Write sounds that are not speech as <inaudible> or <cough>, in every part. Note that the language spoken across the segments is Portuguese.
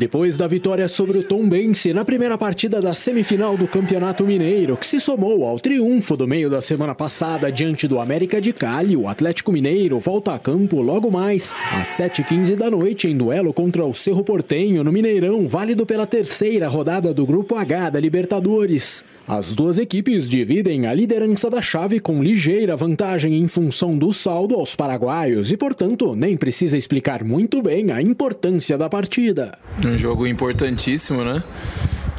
Depois da vitória sobre o Tombense na primeira partida da semifinal do Campeonato Mineiro, que se somou ao triunfo do meio da semana passada diante do América de Cali, o Atlético Mineiro volta a campo logo mais às 7h15 da noite em duelo contra o Cerro Portenho no Mineirão, válido pela terceira rodada do Grupo H da Libertadores. As duas equipes dividem a liderança da chave com ligeira vantagem em função do saldo aos paraguaios e, portanto, nem precisa explicar muito bem a importância da partida. Um jogo importantíssimo, né?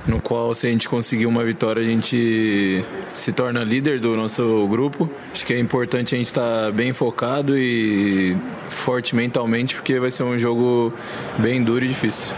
No qual, se a gente conseguir uma vitória, a gente se torna líder do nosso grupo. Acho que é importante a gente estar bem focado e forte mentalmente, porque vai ser um jogo bem duro e difícil.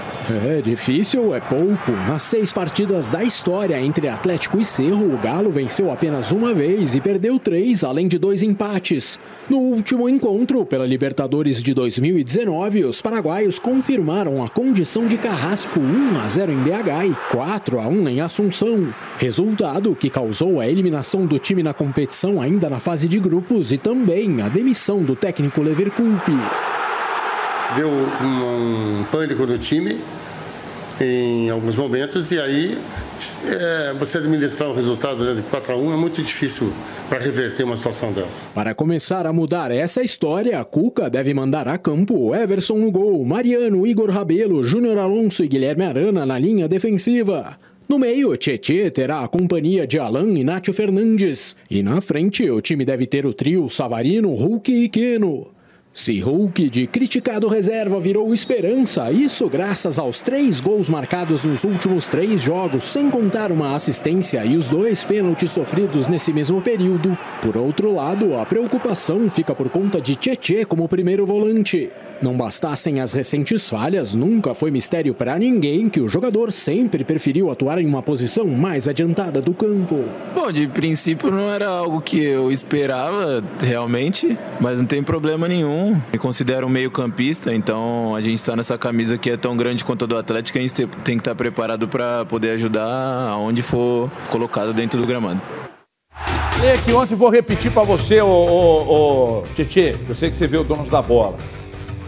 É difícil, é pouco. Nas seis partidas da história entre Atlético e Cerro, o Galo venceu apenas uma vez e perdeu três, além de dois empates. No último encontro, pela Libertadores de 2019, os paraguaios confirmaram a condição de carrasco 1 a 0 em BH e 4 a 1 em Assunção. Resultado que causou a eliminação do time na competição ainda na fase de grupos e também a demissão do técnico Leverkusen deu um pânico no time em alguns momentos e aí é, você administrar um resultado né, de 4 a 1 é muito difícil para reverter uma situação dessa. Para começar a mudar essa história, a Cuca deve mandar a campo Everson no gol, Mariano, Igor Rabelo, Júnior Alonso e Guilherme Arana na linha defensiva. No meio, Tietê terá a companhia de Alan e Nátio Fernandes. E na frente, o time deve ter o trio Savarino, Hulk e Queno. Se Hulk de criticado reserva virou esperança, isso graças aos três gols marcados nos últimos três jogos, sem contar uma assistência e os dois pênaltis sofridos nesse mesmo período. Por outro lado, a preocupação fica por conta de Tietê como primeiro volante. Não bastassem as recentes falhas, nunca foi mistério para ninguém que o jogador sempre preferiu atuar em uma posição mais adiantada do campo. Bom, de princípio não era algo que eu esperava realmente, mas não tem problema nenhum. Me considero um meio-campista, então a gente está nessa camisa que é tão grande quanto a do Atlético, a gente tem que estar preparado para poder ajudar aonde for colocado dentro do gramado. Lê que ontem vou repetir para você, ô Tietê, eu sei que você vê o dono da bola.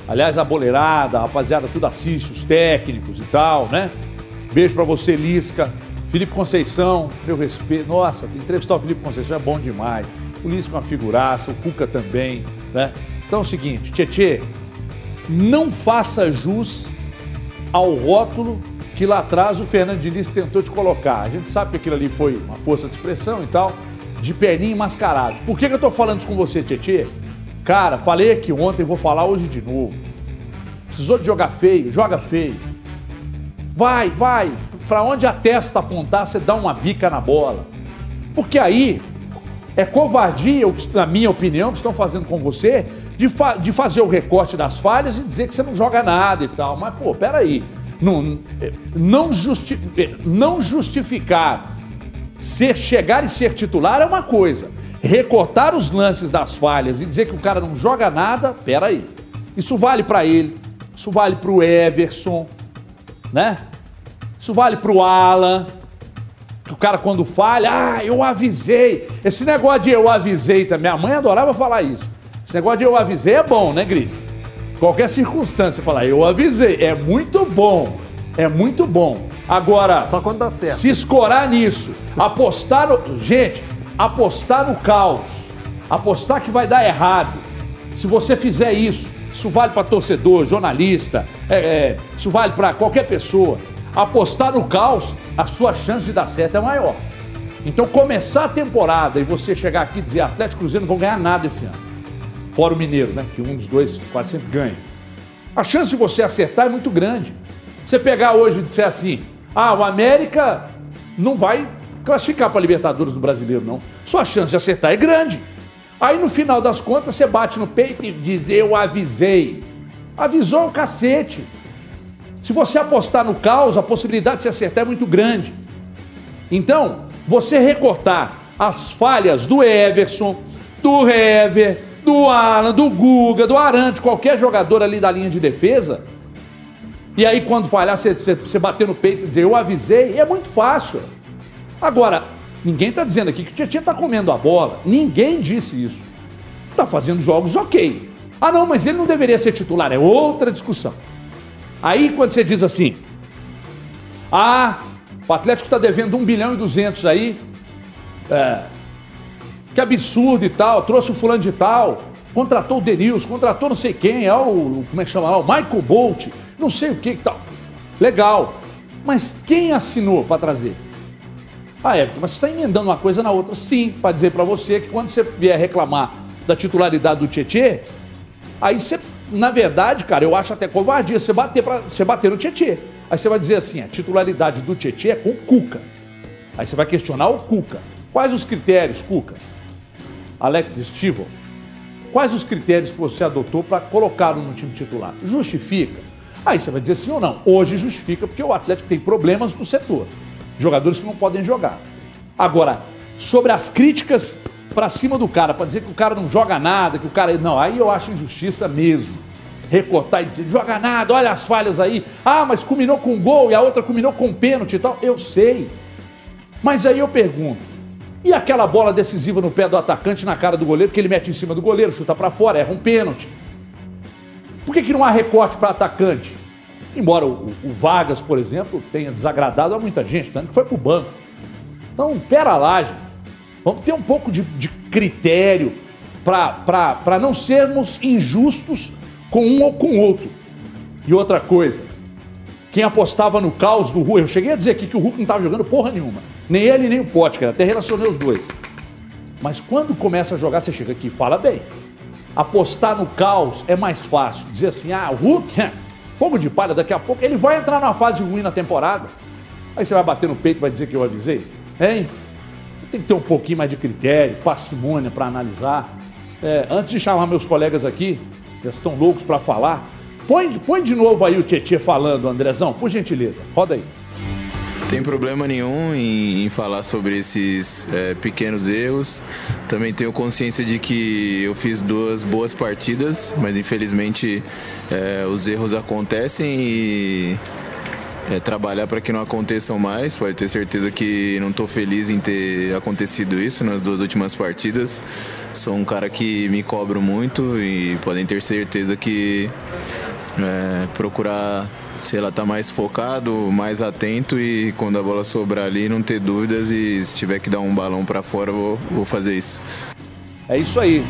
Aliás, a boleirada, a rapaziada, tudo assiste, os técnicos e tal, né? Beijo pra você, Lisca. Felipe Conceição, meu respeito. Nossa, entrevistar o Felipe Conceição é bom demais. O Lisca é uma figuraça, o Cuca também, né? Então é o seguinte, Tietê, não faça jus ao rótulo que lá atrás o Fernando Diniz tentou te colocar. A gente sabe que aquilo ali foi uma força de expressão e tal, de perninha mascarado. Por que, que eu tô falando isso com você, Tietê? Cara, falei aqui ontem, vou falar hoje de novo. Precisou de jogar feio, joga feio. Vai, vai. Para onde a testa apontar, você dá uma bica na bola. Porque aí é covardia, na minha opinião, que estão fazendo com você, de, fa de fazer o recorte das falhas e dizer que você não joga nada e tal. Mas, pô, peraí. Não, não, justi não justificar ser, chegar e ser titular é uma coisa recortar os lances das falhas e dizer que o cara não joga nada, peraí. Isso vale para ele, isso vale para o Everson, né? Isso vale para o Alan, que o cara quando falha, ah, eu avisei. Esse negócio de eu avisei também, minha mãe adorava falar isso. Esse negócio de eu avisei é bom, né, Gris? Qualquer circunstância falar eu avisei, é muito bom. É muito bom. Agora, só quando dá certo. Se escorar nisso, apostar, no... gente, apostar no caos, apostar que vai dar errado. Se você fizer isso, isso vale para torcedor, jornalista, é, é, isso vale para qualquer pessoa. Apostar no caos, a sua chance de dar certo é maior. Então, começar a temporada e você chegar aqui e dizer Atlético Cruzeiro não vão ganhar nada esse ano. Fora o Mineiro, né? Que um dos dois quase sempre ganha. A chance de você acertar é muito grande. Você pegar hoje e disser assim: ah, o América não vai classificar para a Libertadores do Brasileiro, não. Sua chance de acertar é grande. Aí no final das contas você bate no peito e diz: Eu avisei. Avisou o cacete. Se você apostar no caos, a possibilidade de se acertar é muito grande. Então, você recortar as falhas do Everson, do Hever, do Alan, do Guga, do Arante, qualquer jogador ali da linha de defesa, e aí quando falhar, você, você, você bater no peito e dizer eu avisei, é muito fácil. Agora, ninguém está dizendo aqui que o Tietchan está comendo a bola. Ninguém disse isso. Está fazendo jogos ok. Ah, não, mas ele não deveria ser titular. É outra discussão. Aí, quando você diz assim, Ah, o Atlético está devendo 1 bilhão e 200 aí. É, que absurdo e tal, trouxe o fulano de tal, contratou o Denilson, contratou não sei quem, é o, como é que chama lá, o Michael Bolt, não sei o que e tal. Legal, mas quem assinou para trazer? Ah, Everton, mas você está emendando uma coisa na outra. Sim, para dizer para você que quando você vier reclamar da titularidade do Tietê, aí você, na verdade, cara, eu acho até covardia você bater, pra, você bater no Tietê. Aí você vai dizer assim, a titularidade do Tietê é com o Cuca. Aí você vai questionar o Cuca. Quais os critérios, Cuca? Alex Stival, quais os critérios que você adotou para colocá-lo no time titular? Justifica? Aí você vai dizer sim ou não. Hoje justifica porque o Atlético tem problemas no setor. Jogadores que não podem jogar. Agora, sobre as críticas para cima do cara, para dizer que o cara não joga nada, que o cara. Não, aí eu acho injustiça mesmo. Recortar e dizer, joga nada, olha as falhas aí. Ah, mas combinou com gol e a outra combinou com pênalti e tal. Eu sei. Mas aí eu pergunto, e aquela bola decisiva no pé do atacante na cara do goleiro, que ele mete em cima do goleiro, chuta para fora, erra um pênalti. Por que, que não há recorte para atacante? Embora o, o, Vargas, por exemplo, tenha desagradado a muita gente, tanto que foi para o banco. Então, pera lá, gente. Vamos ter um pouco de, de critério para não sermos injustos com um ou com outro. E outra coisa, quem apostava no caos do Hulk, eu cheguei a dizer aqui que o Hulk não estava jogando porra nenhuma. Nem ele, nem o Potker, até relacionei os dois. Mas quando começa a jogar, você chega aqui e fala bem. Apostar no caos é mais fácil. Dizer assim, ah, o Hulk, <laughs> fogo de palha, daqui a pouco ele vai entrar numa fase ruim na temporada. Aí você vai bater no peito e vai dizer que eu avisei? Hein? Tem que ter um pouquinho mais de critério, parcimônia para analisar. É, antes de chamar meus colegas aqui, já estão loucos para falar, põe, põe de novo aí o Tietchan falando, Andrezão, por gentileza. Roda aí. Tem problema nenhum em, em falar sobre esses é, pequenos erros. Também tenho consciência de que eu fiz duas boas partidas, mas infelizmente é, os erros acontecem e é, trabalhar para que não aconteçam mais. Pode ter certeza que não estou feliz em ter acontecido isso nas duas últimas partidas. Sou um cara que me cobro muito e podem ter certeza que é, procurar sei lá, tá mais focado, mais atento e quando a bola sobrar ali não ter dúvidas e se tiver que dar um balão para fora, vou, vou fazer isso. É isso aí.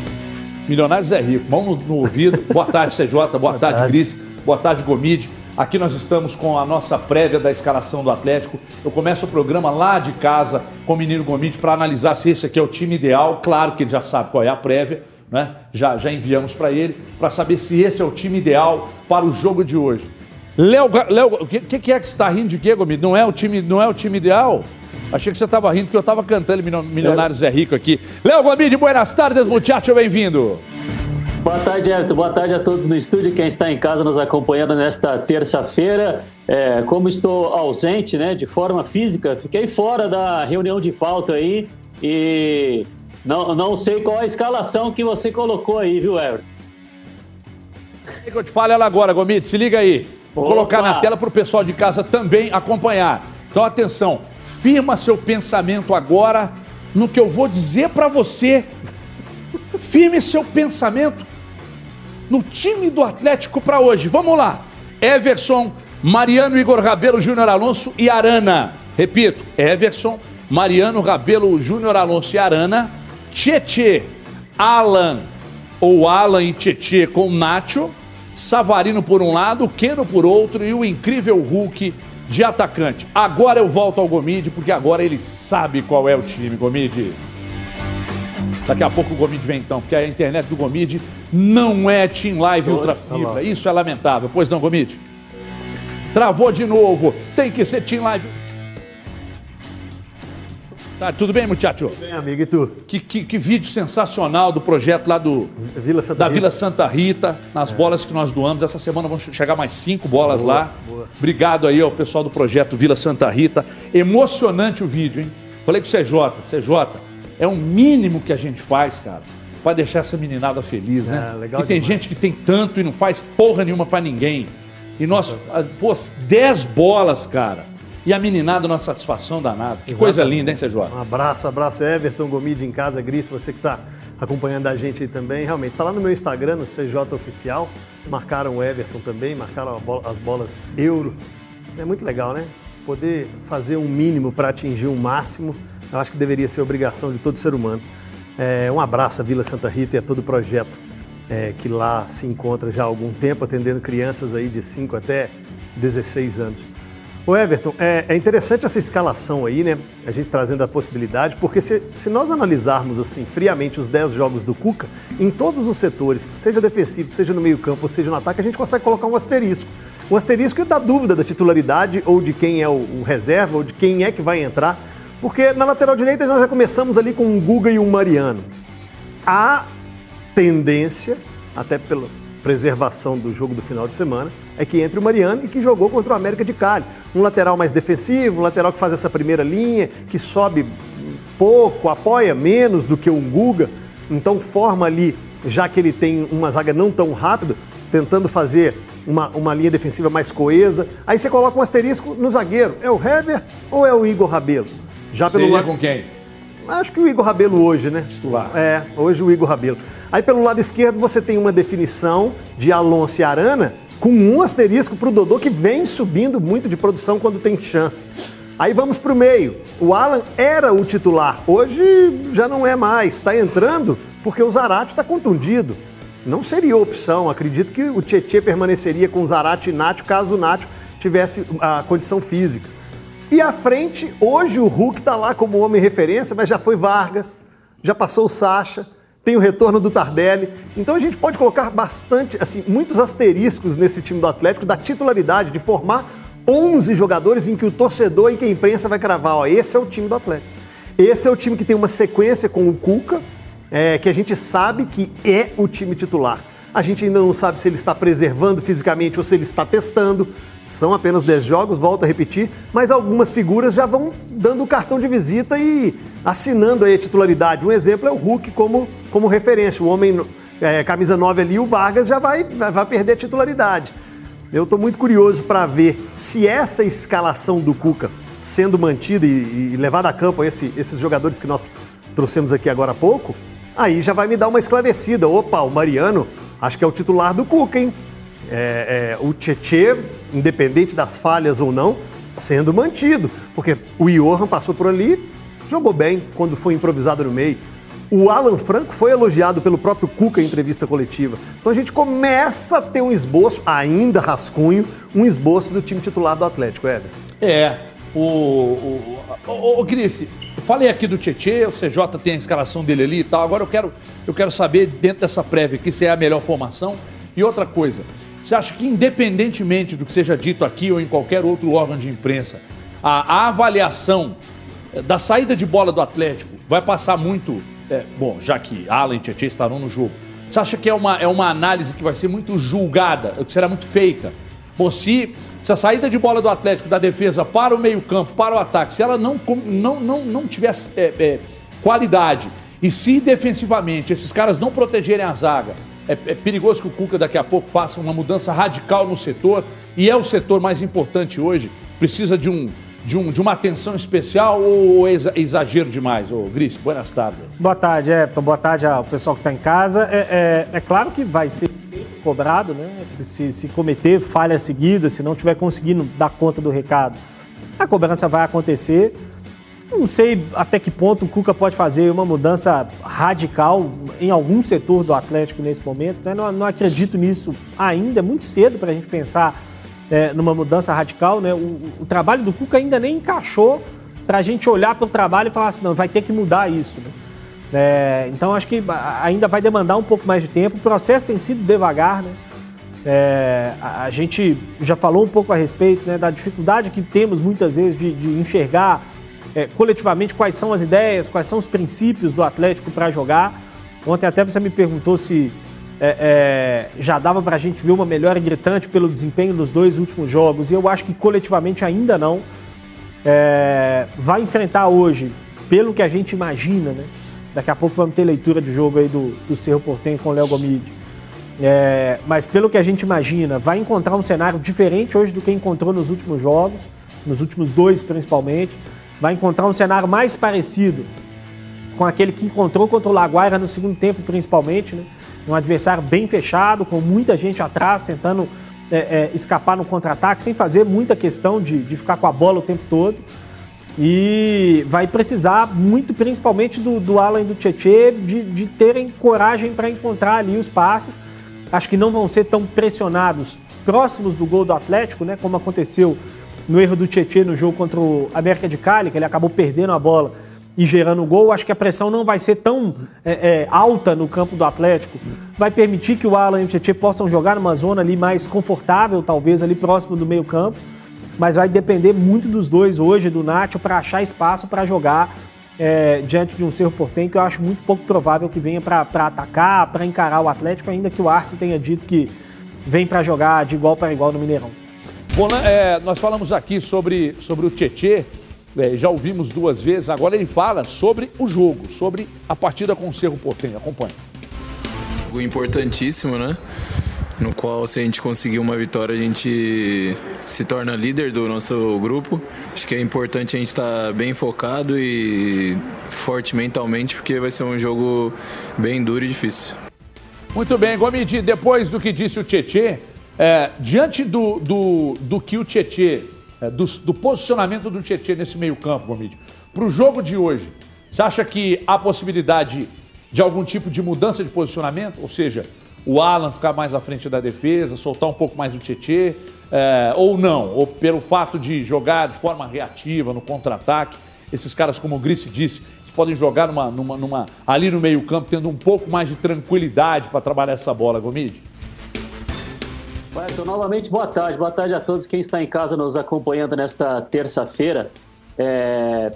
Milionários é rico. Mão no, no ouvido. <laughs> Boa tarde, CJ. Boa, Boa tarde, tarde, Gris. Boa tarde, Gomide. Aqui nós estamos com a nossa prévia da escalação do Atlético. Eu começo o programa lá de casa com o menino Gomide para analisar se esse aqui é o time ideal. Claro que ele já sabe qual é a prévia, né? Já, já enviamos para ele para saber se esse é o time ideal para o jogo de hoje. Léo, Léo, o que, que, é que você está rindo de quê, Gomes? Não é o time, não é o time ideal? Achei que você estava rindo porque eu estava cantando Milionários é Rico aqui. Léo Gomide, buenas tardes, muchacho, bem-vindo. Boa tarde, Everton. Boa tarde a todos no estúdio, quem está em casa nos acompanhando nesta terça-feira. É, como estou ausente, né, de forma física, fiquei fora da reunião de pauta aí e não, não sei qual a escalação que você colocou aí, viu, Everton? O que eu te falo ela agora, Gomide, se liga aí. Vou Opa. colocar na tela para o pessoal de casa também acompanhar. Então, atenção, firma seu pensamento agora no que eu vou dizer para você. Firme seu pensamento no time do Atlético para hoje. Vamos lá. Everson, Mariano, Igor Rabelo, Júnior Alonso e Arana. Repito, Everson, Mariano, Rabelo, Júnior Alonso e Arana. Tietê, Alan ou Alan e Tietê com Nacho. Savarino por um lado, Keno por outro e o incrível Hulk de atacante. Agora eu volto ao Gomide, porque agora ele sabe qual é o time, Gomide. Daqui a pouco o Gomide vem então, porque a internet do Gomide não é Team Live Ultra Fibra. Isso é lamentável. Pois não, Gomide? Travou de novo. Tem que ser Team Live. Tá, tudo bem, muchacho? Tudo bem, amigo, e tu? Que, que, que, vídeo sensacional do projeto lá do Vila Santa da Rita. Vila Santa Rita, nas é. bolas que nós doamos. Essa semana vão chegar mais cinco bolas boa, lá. Boa. Obrigado aí ao pessoal do projeto Vila Santa Rita. Emocionante o vídeo, hein? Falei com o CJ, CJ, é o mínimo que a gente faz, cara, para deixar essa meninada feliz, né? É, legal e tem demais. gente que tem tanto e não faz porra nenhuma para ninguém. E nós, pô, 10 bolas, cara e a meninada, uma satisfação danada. Que Exatamente. coisa linda, hein, Sérgio? Um abraço, abraço, Everton Gomide em casa, Gris, você que está acompanhando a gente aí também. Realmente, está lá no meu Instagram, no CJ Oficial. Marcaram o Everton também, marcaram as bolas euro. É muito legal, né? poder fazer um mínimo para atingir um máximo, eu acho que deveria ser obrigação de todo ser humano. É, um abraço à Vila Santa Rita e a todo o projeto é, que lá se encontra já há algum tempo, atendendo crianças aí de 5 até 16 anos. O Everton, é, é, interessante essa escalação aí, né? A gente trazendo a possibilidade, porque se, se nós analisarmos assim friamente os 10 jogos do Cuca, em todos os setores, seja defensivo, seja no meio-campo, seja no ataque, a gente consegue colocar um asterisco. Um asterisco é da dúvida da titularidade, ou de quem é o, o reserva, ou de quem é que vai entrar. Porque na lateral direita nós já começamos ali com um Guga e um Mariano. Há tendência, até pela preservação do jogo do final de semana, é que entre o Mariano e que jogou contra o América de Cali. Um lateral mais defensivo, um lateral que faz essa primeira linha, que sobe pouco, apoia menos do que o Guga, então forma ali, já que ele tem uma zaga não tão rápida, tentando fazer uma, uma linha defensiva mais coesa. Aí você coloca um asterisco no zagueiro. É o Hever ou é o Igor Rabelo? Já pelo Seria lado... com quem? Acho que o Igor Rabelo hoje, né? Titular. É, hoje o Igor Rabelo. Aí pelo lado esquerdo você tem uma definição de Alonso e Arana com um asterisco para o Dodô que vem subindo muito de produção quando tem chance. Aí vamos para o meio. O Alan era o titular, hoje já não é mais. Está entrando porque o Zarate está contundido. Não seria opção. Acredito que o Tietchan permaneceria com o Zarate e Nacho caso o Nacho tivesse a condição física. E à frente, hoje o Hulk está lá como homem referência, mas já foi Vargas, já passou o Sacha tem o retorno do Tardelli. Então a gente pode colocar bastante, assim, muitos asteriscos nesse time do Atlético da titularidade de formar 11 jogadores em que o torcedor e que a imprensa vai cravar, ó, esse é o time do Atlético. Esse é o time que tem uma sequência com o Cuca, é, que a gente sabe que é o time titular. A gente ainda não sabe se ele está preservando fisicamente ou se ele está testando. São apenas 10 jogos, volto a repetir, mas algumas figuras já vão dando o cartão de visita e assinando aí a titularidade. Um exemplo é o Hulk como, como referência. O homem, é, camisa 9 ali, o Vargas, já vai, vai perder a titularidade. Eu estou muito curioso para ver se essa escalação do Cuca sendo mantida e, e levada a campo esse, esses jogadores que nós trouxemos aqui agora há pouco, aí já vai me dar uma esclarecida. Opa, o Mariano, acho que é o titular do Cuca, hein? É, é, o Tietê, independente das falhas ou não, sendo mantido. Porque o Johan passou por ali, jogou bem quando foi improvisado no meio. O Alan Franco foi elogiado pelo próprio Cuca em entrevista coletiva. Então a gente começa a ter um esboço, ainda rascunho, um esboço do time titular do Atlético, Éder. É. O, o, o, o Cris, falei aqui do Tietê, o CJ tem a escalação dele ali e tal. Agora eu quero, eu quero saber, dentro dessa prévia aqui, se é a melhor formação. E outra coisa, você acha que, independentemente do que seja dito aqui ou em qualquer outro órgão de imprensa, a, a avaliação da saída de bola do Atlético vai passar muito. É, bom, já que Alan e Tietchan estarão no jogo, você acha que é uma, é uma análise que vai ser muito julgada, que será muito feita? Bom, se, se a saída de bola do Atlético da defesa para o meio-campo, para o ataque, se ela não, não, não, não tivesse é, é, qualidade e se defensivamente esses caras não protegerem a zaga, é, é, perigoso que o Cuca daqui a pouco faça uma mudança radical no setor, e é o setor mais importante hoje, precisa de um. De, um, de uma atenção especial ou exagero demais? Ô, Gris, boas tardes. Boa tarde, Everton. Boa tarde ao pessoal que está em casa. É, é, é, claro que vai ser cobrado, né? Se, se cometer falha seguida, se não estiver conseguindo dar conta do recado, a cobrança vai acontecer. Não sei até que ponto o Cuca pode fazer uma mudança radical em algum setor do Atlético nesse momento. Né? Não, não, acredito nisso ainda, é muito cedo para a gente pensar é, numa mudança radical. Né? O, o, trabalho do Cuca ainda nem encaixou para a gente olhar para o trabalho e falar assim, não, vai ter que mudar isso. Né? É, então acho que ainda vai demandar um pouco mais de tempo. O processo tem sido devagar, né? É, a, a, gente já falou um pouco a respeito né, da dificuldade que temos muitas vezes de, de enxergar é, coletivamente quais são as ideias, quais são os princípios do Atlético para jogar. Ontem até você me perguntou se é, é, já dava para a gente ver uma melhora gritante pelo desempenho dos dois últimos jogos, e eu acho que coletivamente ainda não. É, vai enfrentar hoje, pelo que a gente imagina, né? Daqui a pouco vamos ter leitura de jogo aí do, do Cerro Portenho com o Léo Gomide. É, mas pelo que a gente imagina, vai encontrar um cenário diferente hoje do que encontrou nos últimos jogos, nos últimos dois principalmente vai encontrar um cenário mais parecido com aquele que encontrou contra o Laguaira no segundo tempo, principalmente, né? Um adversário bem fechado, com muita gente atrás, tentando é, é, escapar no contra-ataque, sem fazer muita questão de, de ficar com a bola o tempo todo. E vai precisar muito, principalmente do, do Alan e do Tietê, de, de terem coragem para encontrar ali os passes. Acho que não vão ser tão pressionados próximos do gol do Atlético, né? Como aconteceu no erro do Tietê no jogo contra o América de Cali, que ele acabou perdendo a bola e gerando gol. Acho que a pressão não vai ser tão é, é, alta no campo do Atlético. Vai permitir que o Alan e o Tietê possam jogar numa zona ali mais confortável, talvez ali próximo do meio campo mas vai depender muito dos dois hoje, do Nacho, para achar espaço para jogar é, diante de um Cerro Portem, que eu acho muito pouco provável que venha para atacar, para encarar o Atlético, ainda que o Arce tenha dito que vem para jogar de igual para igual no Mineirão. Bom, né, é, nós falamos aqui sobre, sobre o Tietê, é, já ouvimos duas vezes, agora ele fala sobre o jogo, sobre a partida com o Cerro Portem. Acompanhe. Algo importantíssimo, né? no qual se a gente conseguir uma vitória a gente se torna líder do nosso grupo. Acho que é importante a gente estar bem focado e forte mentalmente porque vai ser um jogo bem duro e difícil. Muito bem, Gomidi, depois do que disse o Tietê, é, diante do, do, do que o Tietê, é, do, do posicionamento do Tietê nesse meio campo, Gomidi, para o jogo de hoje, você acha que há possibilidade de algum tipo de mudança de posicionamento? Ou seja, o Alan ficar mais à frente da defesa, soltar um pouco mais o Tietê, é, ou não, ou pelo fato de jogar de forma reativa, no contra-ataque. Esses caras, como o Grice disse, podem jogar numa, numa, numa, ali no meio-campo, tendo um pouco mais de tranquilidade para trabalhar essa bola, Gomide. Então, novamente, boa tarde. Boa tarde a todos quem está em casa nos acompanhando nesta terça-feira. É...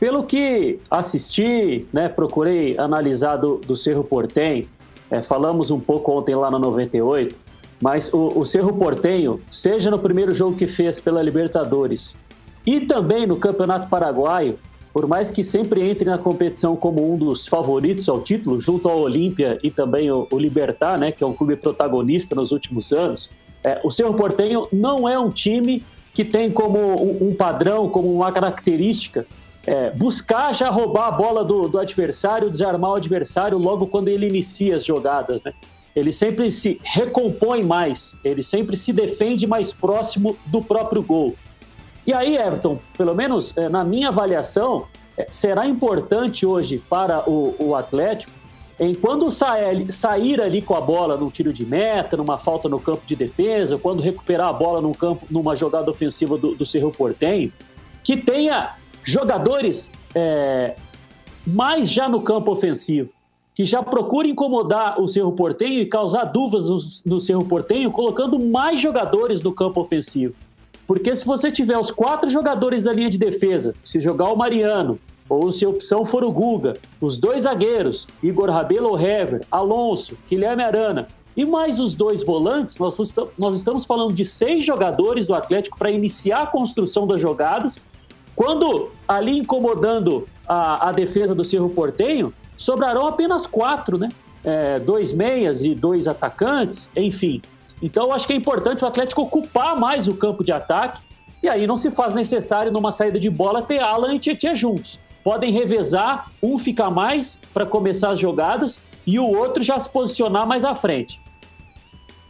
Pelo que assisti, né, procurei analisar do, do Cerro Portem, é, falamos um pouco ontem lá no 98, mas o, o Cerro Portenho, seja no primeiro jogo que fez pela Libertadores e também no Campeonato Paraguaio, por mais que sempre entre na competição como um dos favoritos ao título, junto ao Olímpia e também o, o Libertar, né, que é um clube protagonista nos últimos anos, é, o Cerro Portenho não é um time que tem como um, um padrão, como uma característica é, buscar já roubar a bola do, do, adversário, desarmar o adversário logo quando ele inicia as jogadas, né? Ele sempre se recompõe mais, ele sempre se defende mais próximo do próprio gol. E aí, Everton, pelo menos é, na minha avaliação, é, será importante hoje para o, o Atlético, em quando sair, sair ali com a bola num tiro de meta, numa falta no campo de defesa, quando recuperar a bola num campo, numa jogada ofensiva do, do Cerro Portenho, que tenha jogadores é, mais já no campo ofensivo, que já procura incomodar o Cerro Portenho e causar dúvidas no, no Cerro Portenho, colocando mais jogadores no campo ofensivo. Porque se você tiver os quatro jogadores da linha de defesa, se jogar o Mariano, ou se a opção for o Guga, os dois zagueiros, Igor Rabelo ou Hever, Alonso, Guilherme Arana, e mais os dois volantes, nós, estamos falando de seis jogadores do Atlético para iniciar a construção das jogadas quando ali incomodando a, a defesa do Cerro Portenho, sobrarão apenas quatro, né? É, dois meias e dois atacantes, enfim. Então eu acho que é importante o Atlético ocupar mais o campo de ataque e aí não se faz necessário numa saída de bola ter Alan e Tietchan juntos. Podem revezar, um ficar mais para começar as jogadas e o outro já se posicionar mais à frente.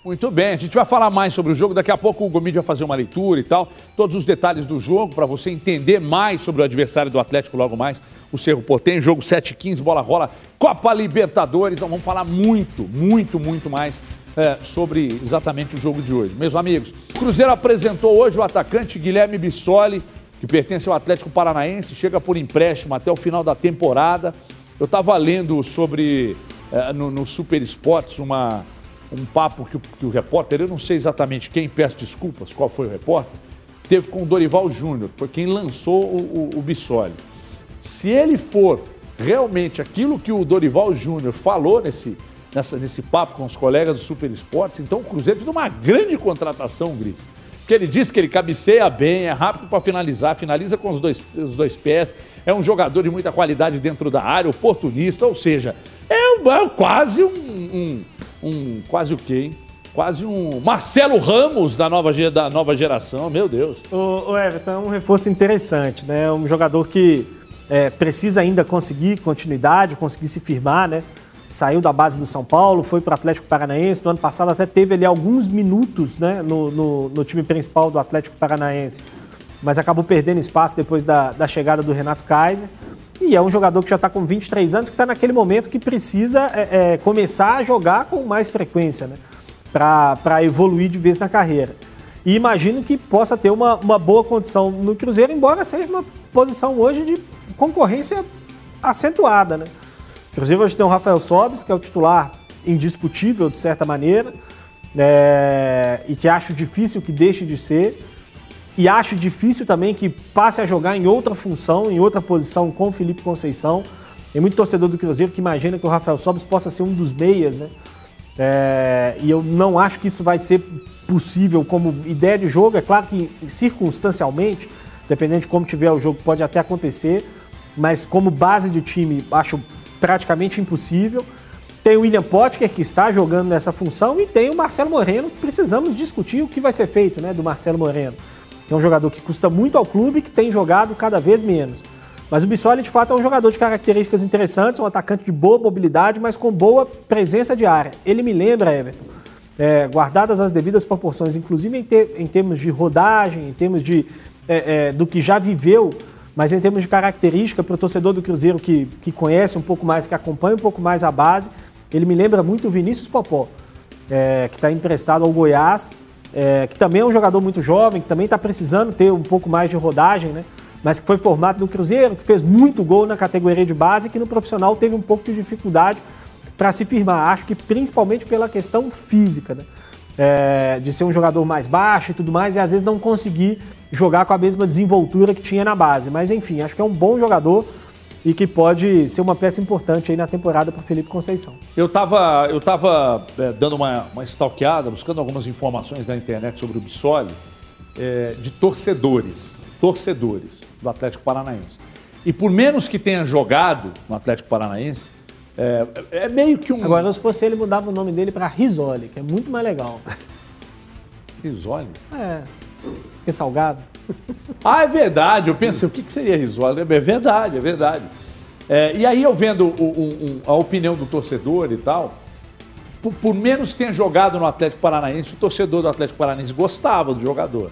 Muito bem, a gente vai falar mais sobre o jogo. Daqui a pouco o Gomide vai fazer uma leitura e tal. Todos os detalhes do jogo para você entender mais sobre o adversário do Atlético logo mais. O Cerro Portem, jogo 7-15, bola rola, Copa Libertadores. Então vamos falar muito, muito, muito mais é, sobre exatamente o jogo de hoje. Meus amigos, o Cruzeiro apresentou hoje o atacante Guilherme Bissoli, que pertence ao Atlético Paranaense, chega por empréstimo até o final da temporada. Eu estava lendo sobre, é, no, no Super Esportes, uma um papo que o, que o repórter, eu não sei exatamente quem, peço desculpas, qual foi o repórter, teve com o Dorival Júnior, foi quem lançou o, o, o Bissoli. Se ele for realmente aquilo que o Dorival Júnior falou nesse, nessa, nesse papo com os colegas do Super Esportes, então o Cruzeiro fez uma grande contratação, Gris. Porque ele disse que ele cabeceia bem, é rápido para finalizar, finaliza com os dois, os dois pés, é um jogador de muita qualidade dentro da área, oportunista, ou seja, é, é quase um, um um quase o quê, hein? Quase um Marcelo Ramos da nova, da nova geração, meu Deus. O, o Everton é um reforço interessante, né? Um jogador que é, precisa ainda conseguir continuidade, conseguir se firmar, né? Saiu da base do São Paulo, foi para o Atlético Paranaense. No ano passado até teve ali alguns minutos né, no, no, no time principal do Atlético Paranaense, mas acabou perdendo espaço depois da, da chegada do Renato Kaiser. E é um jogador que já está com 23 anos, que está naquele momento que precisa é, é, começar a jogar com mais frequência, né? Para evoluir de vez na carreira. E imagino que possa ter uma, uma boa condição no Cruzeiro, embora seja uma posição hoje de concorrência acentuada, né? O Cruzeiro hoje tem o Rafael Sobis, que é o titular indiscutível, de certa maneira, é, e que acho difícil que deixe de ser. E acho difícil também que passe a jogar em outra função, em outra posição com o Felipe Conceição. Tem muito torcedor do Cruzeiro que imagina que o Rafael Sobis possa ser um dos meias, né? É, e eu não acho que isso vai ser possível como ideia de jogo. É claro que circunstancialmente, dependendo de como tiver o jogo, pode até acontecer, mas como base de time, acho praticamente impossível. Tem o William Potker, que está jogando nessa função, e tem o Marcelo Moreno, que precisamos discutir o que vai ser feito né, do Marcelo Moreno é um jogador que custa muito ao clube que tem jogado cada vez menos. Mas o Bissoli, de fato, é um jogador de características interessantes, um atacante de boa mobilidade, mas com boa presença de área. Ele me lembra, Everton, é, guardadas as devidas proporções, inclusive em, em termos de rodagem, em termos de, é, é, do que já viveu, mas em termos de característica para o torcedor do Cruzeiro que, que conhece um pouco mais, que acompanha um pouco mais a base, ele me lembra muito o Vinícius Popó, é, que está emprestado ao Goiás é, que também é um jogador muito jovem, que também está precisando ter um pouco mais de rodagem, né? mas que foi formado no Cruzeiro, que fez muito gol na categoria de base e que no profissional teve um pouco de dificuldade para se firmar. Acho que principalmente pela questão física, né? É, de ser um jogador mais baixo e tudo mais, e às vezes não conseguir jogar com a mesma desenvoltura que tinha na base. Mas enfim, acho que é um bom jogador e que pode ser uma peça importante aí na temporada para o Felipe Conceição. Eu estava eu tava, é, dando uma, uma stalkeada, buscando algumas informações na internet sobre o Bissoli, é, de torcedores, torcedores do Atlético Paranaense. E por menos que tenha jogado no Atlético Paranaense, é, é meio que um. Agora, se fosse ele, mudava o nome dele para Risoli, que é muito mais legal. Risoli? É. Que salgado. Ah, é verdade. Eu pensei, o que, seria risório? É verdade, é verdade. É, e aí eu vendo o, o, a opinião do torcedor e tal, por, por, menos que tenha jogado no Atlético Paranaense, o torcedor do Atlético Paranaense gostava do jogador.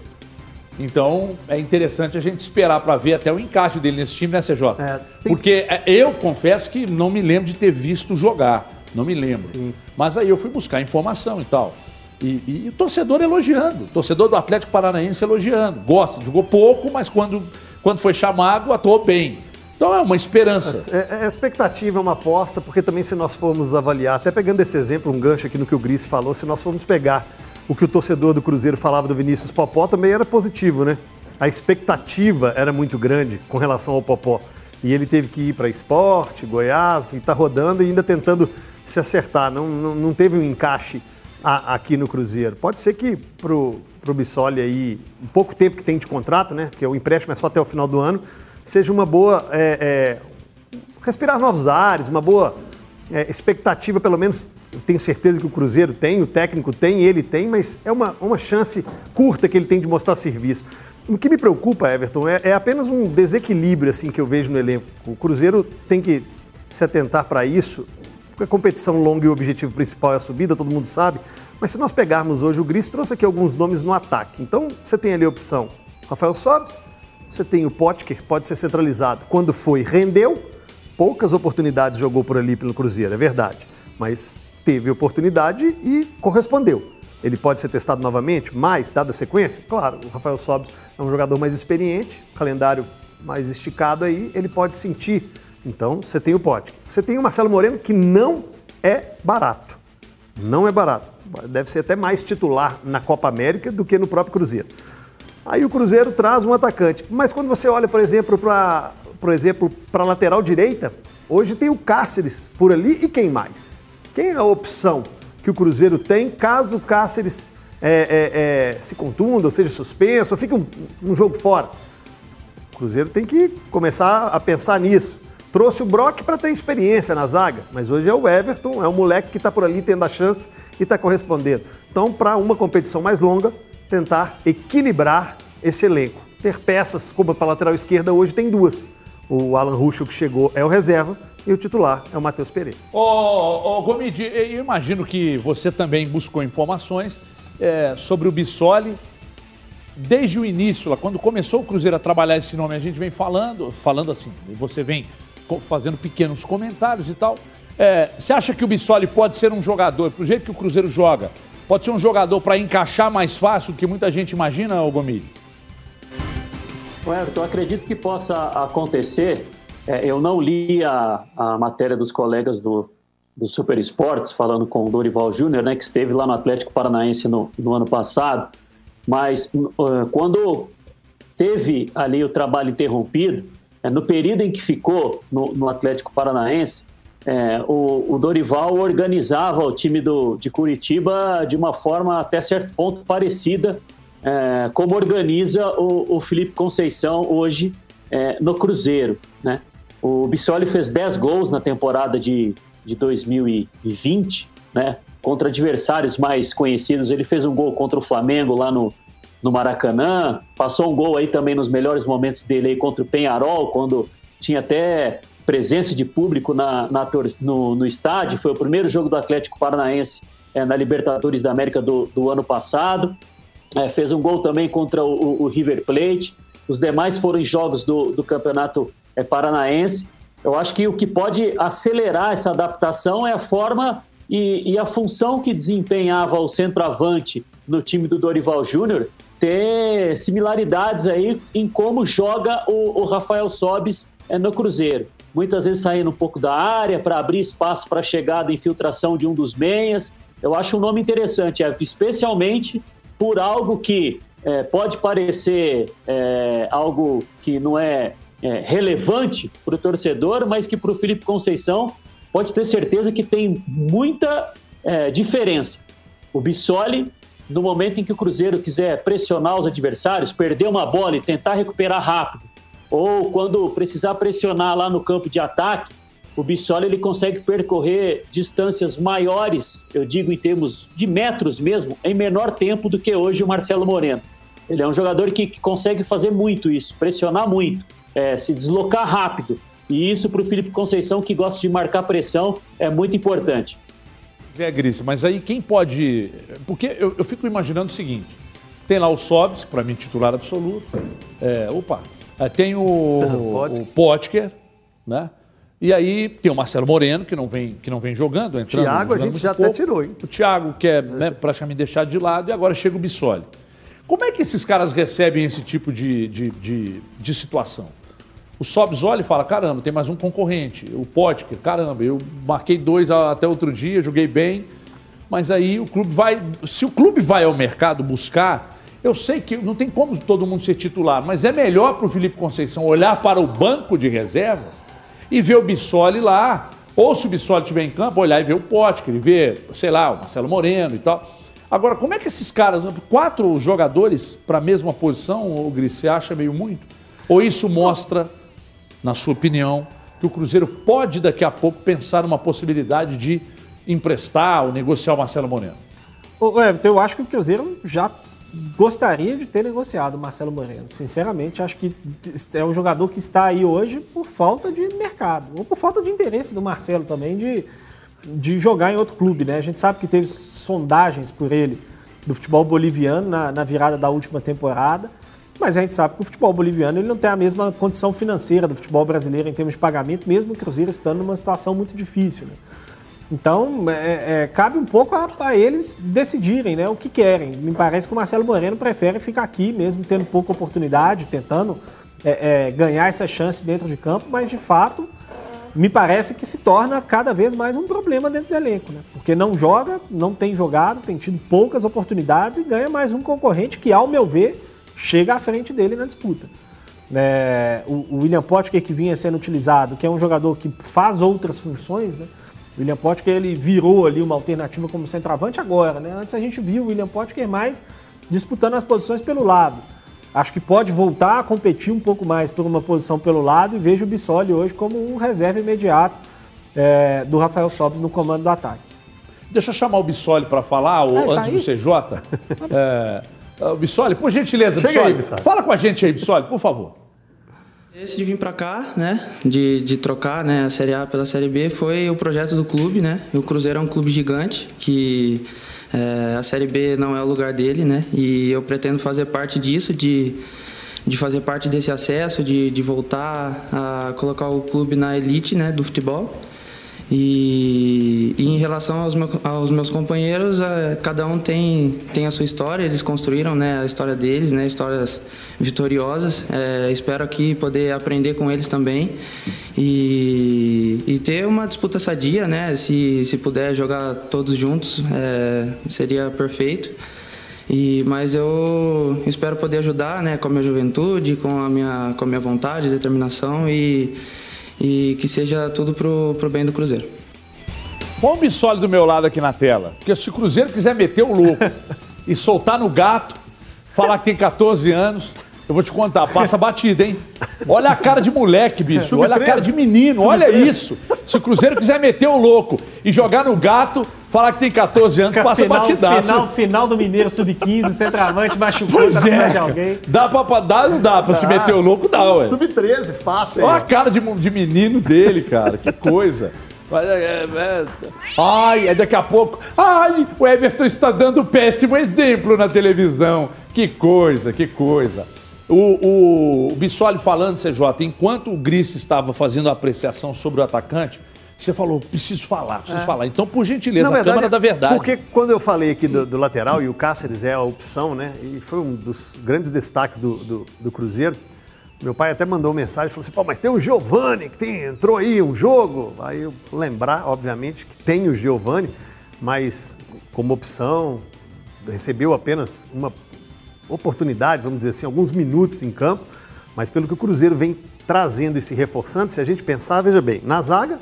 Então é interessante a gente esperar para ver até o encaixe dele nesse time, né, CJ? É, tem... Porque é, eu confesso que não me lembro de ter visto jogar. Não me lembro. Sim. Mas aí eu fui buscar informação e tal. E, e, o torcedor elogiando, o torcedor do Atlético Paranaense elogiando. Gosta, jogou pouco, mas quando, quando foi chamado, atuou bem. Então é uma esperança. É, é, a expectativa é uma aposta, porque também se nós formos avaliar, até pegando esse exemplo, um gancho aqui no que o Gris falou, se nós formos pegar o que o torcedor do Cruzeiro falava do Vinícius Popó, também era positivo, né? A expectativa era muito grande com relação ao Popó. E ele teve que ir para esporte, Goiás, e está rodando e ainda tentando se acertar. Não, não, não teve um encaixe a, aqui no Cruzeiro. Pode ser que pro, pro Bissoli aí, um pouco tempo que tem de contrato, né? Porque o empréstimo é só até o final do ano, seja uma boa. É, é, respirar novos ares, uma boa é, expectativa, pelo menos eu tenho certeza que o Cruzeiro tem, o técnico tem, ele tem, mas é uma, uma chance curta que ele tem de mostrar serviço. O que me preocupa, Everton, é, é apenas um desequilíbrio assim que eu vejo no elenco. O Cruzeiro tem que se atentar para isso porque a competição longa e o objetivo principal é a subida, todo mundo sabe. Mas se nós pegarmos hoje, o Gris trouxe aqui alguns nomes no ataque. Então, você tem ali a opção Rafael Sobes, você tem o Potker, pode ser centralizado. Quando foi, rendeu, poucas oportunidades jogou por ali pelo Cruzeiro, é verdade. Mas teve oportunidade e correspondeu. Ele pode ser testado novamente, mais, dada a sequência? Claro, o Rafael Sobes é um jogador mais experiente, calendário mais esticado aí, ele pode sentir então, você tem o pote. Você tem o Marcelo Moreno, que não é barato. Não é barato. Deve ser até mais titular na Copa América do que no próprio Cruzeiro. Aí o Cruzeiro traz um atacante. Mas quando você olha, por exemplo, para por exemplo, para a lateral direita, hoje tem o Cáceres por ali e quem mais? Quem é a opção que o Cruzeiro tem caso o Cáceres é, é, é, se contunda, ou seja suspenso, ou fique um, um jogo fora? O Cruzeiro tem que começar a pensar nisso. Trouxe o Brock para ter experiência na zaga, mas hoje é o Everton, é o moleque que está por ali tendo a chance e está correspondendo. Então, para uma competição mais longa, tentar equilibrar esse elenco. Ter peças, como para a lateral esquerda, hoje tem duas. O Alan Ruschel, que chegou, é o reserva, e o titular é o Matheus Pereira. Ô, ô, ô Gomide, eu imagino que você também buscou informações é, sobre o Bissoli. Desde o início, lá, quando começou o Cruzeiro a trabalhar esse nome, a gente vem falando, falando assim, você vem fazendo pequenos comentários e tal. É, você acha que o Bissoli pode ser um jogador, pro jeito que o Cruzeiro joga, pode ser um jogador para encaixar mais fácil do que muita gente imagina, Everton, eu acredito que possa acontecer. É, eu não li a, a matéria dos colegas do, do Super Esportes, falando com o Dorival Júnior, né, que esteve lá no Atlético Paranaense no, no ano passado, mas uh, quando teve ali o trabalho interrompido, é, no período em que ficou no, no Atlético Paranaense, é, o, o Dorival organizava o time do, de Curitiba de uma forma até certo ponto parecida é, como organiza o, o Felipe Conceição hoje é, no Cruzeiro. Né? O Bissoli fez 10 gols na temporada de, de 2020, né? contra adversários mais conhecidos. Ele fez um gol contra o Flamengo lá no, no Maracanã, passou um gol aí também nos melhores momentos dele aí contra o Penharol, quando tinha até presença de público na, na no, no estádio. Foi o primeiro jogo do Atlético Paranaense é, na Libertadores da América do, do ano passado. É, fez um gol também contra o, o- o River Plate. Os demais foram em jogos do, do Campeonato é, Paranaense. Eu acho que o que pode acelerar essa adaptação é a forma e, e a função que desempenhava o centroavante no time do Dorival Júnior ter similaridades aí em como joga o, o Rafael Sobis é, no Cruzeiro. Muitas vezes saindo um pouco da área para abrir espaço para chegada e infiltração de um dos meias. Eu acho um nome interessante, é, especialmente por algo que é, pode parecer é, algo que não é, relevante para o torcedor, mas que para o Felipe Conceição pode ter certeza que tem muita diferença. O Bissoli, no momento em que o Cruzeiro quiser pressionar os adversários, perder uma bola e tentar recuperar rápido, ou quando precisar pressionar lá no campo de ataque, o Bissoli ele consegue percorrer distâncias maiores, eu digo em termos de metros mesmo, em menor tempo do que hoje o Marcelo Moreno. Ele é um jogador que, que consegue fazer muito isso, pressionar muito, é, se deslocar rápido. E isso para o Felipe Conceição, que gosta de marcar pressão, é muito importante. Zé Gris, mas aí quem pode. Porque eu, eu fico imaginando o seguinte: tem lá o Sobs, para mim titular absoluto. É, opa, é, tem o, <laughs> o Potker, né? E aí tem o Marcelo Moreno, que não vem, que não vem jogando, entrando. Thiago a jogando gente muito já até pouco. tirou, hein? O Thiago quer né, praticamente deixar de lado e agora chega o Bissoli. Como é que esses caras recebem esse tipo de, de, de, de situação? O Sobs e fala: caramba, tem mais um concorrente. O Potker, caramba, eu marquei dois até outro dia, joguei bem. Mas aí o clube vai. Se o clube vai ao mercado buscar, eu sei que não tem como todo mundo ser titular, mas é melhor para o Felipe Conceição olhar para o banco de reservas e ver o Bissoli lá. Ou se o Bissoli estiver em campo, olhar e ver o Potker, e ver, sei lá, o Marcelo Moreno e tal. Agora, como é que esses caras, quatro jogadores para a mesma posição, o Gris, você acha meio muito? Ou isso mostra, na sua opinião, que o Cruzeiro pode daqui a pouco pensar numa possibilidade de emprestar ou negociar o Marcelo Moreno? Everton, eu acho que o Cruzeiro já gostaria de ter negociado o Marcelo Moreno. Sinceramente, acho que é um jogador que está aí hoje por falta de mercado, ou por falta de interesse do Marcelo também de, de jogar em outro clube, né? A gente sabe que teve sondagens por ele do futebol boliviano na, na virada da última temporada, mas a gente sabe que o futebol boliviano ele não tem a mesma condição financeira do futebol brasileiro em termos de pagamento, mesmo o Cruzeiro estando numa situação muito difícil, né? Então, é, é, cabe um pouco a, a eles decidirem né, o que querem. Me parece que o Marcelo Moreno prefere ficar aqui, mesmo tendo pouca oportunidade, tentando é, é, ganhar essa chance dentro de campo, mas de fato, me parece que se torna cada vez mais um problema dentro do elenco. Né? Porque não joga, não tem jogado, tem tido poucas oportunidades e ganha mais um concorrente que, ao meu ver, chega à frente dele na disputa. É, o, o William Potker que vinha sendo utilizado, que é um jogador que faz outras funções, né? O William Potker ele virou ali uma alternativa como centroavante agora, né? Antes a gente viu o William Potker mais disputando as posições pelo lado. Acho que pode voltar a competir um pouco mais por uma posição pelo lado e vejo o Bissoli hoje como um reserva imediato é, do Rafael Sobis no comando do ataque. Deixa eu chamar o Bissoli para falar, ou Ah, tá antes aí? do CJ. <laughs> É, o Bissoli, por gentileza, Chega Bissoli, aí, Bissoli. fala com a gente aí, Bissoli, por favor. Esse de vir para cá, né, de, de trocar né, a Série A pela Série B foi o projeto do clube, né? O Cruzeiro é um clube gigante que é, a Série B não é o lugar dele, né? E eu pretendo fazer parte disso, de, de fazer parte desse acesso, de, de voltar a colocar o clube na elite, né, do futebol. E, e, em relação aos, meu, aos meus companheiros, é, cada um tem, tem a sua história, eles construíram né, a história deles, né, histórias vitoriosas. É, espero aqui poder aprender com eles também e, e ter uma disputa sadia, né, se, se puder jogar todos juntos, é, seria perfeito. E, mas eu espero poder ajudar né, com a minha juventude, com a minha, com a minha vontade, determinação e e que seja tudo pro, pro bem do Cruzeiro. Põe o Bissoli do meu lado aqui na tela, porque se o Cruzeiro quiser meter o louco e soltar no gato, falar que tem 14 anos, eu vou te contar, passa batida, hein? Olha a cara de moleque, bicho. Olha a cara de menino, olha isso. Se o Cruzeiro quiser meter o louco e jogar no gato, falar que tem 14 anos, passa final, batidaço. Final, final do Mineiro Sub-15, centroavante, machucou, pois tá é. de alguém. Dá pra, dá, não dá pra dá. se meter o louco, dá, ué. Sub-13, fácil. Olha a cara de, de menino dele, cara, que coisa. É, é, é, ai, é daqui a pouco. Ai, o Everton está dando péssimo exemplo na televisão. Que coisa, que coisa. O, o, o Bissoli falando, CJ, enquanto o Gris estava fazendo a apreciação sobre o atacante, você falou, preciso falar, preciso é. falar. Então, por gentileza, Na verdade, a Câmara da Verdade. Porque quando eu falei aqui do, do, lateral, e o Cáceres é a opção, né? E foi um dos grandes destaques do, do, do Cruzeiro. Meu pai até mandou mensagem, falou assim, pô, mas tem o Giovani, que tem, entrou aí um jogo. Aí eu lembrar, obviamente, que tem o Giovani, mas como opção, recebeu apenas uma oportunidade, vamos dizer assim, alguns minutos em campo. Mas pelo que o Cruzeiro vem trazendo e se reforçando, se a gente pensar, veja bem, na zaga,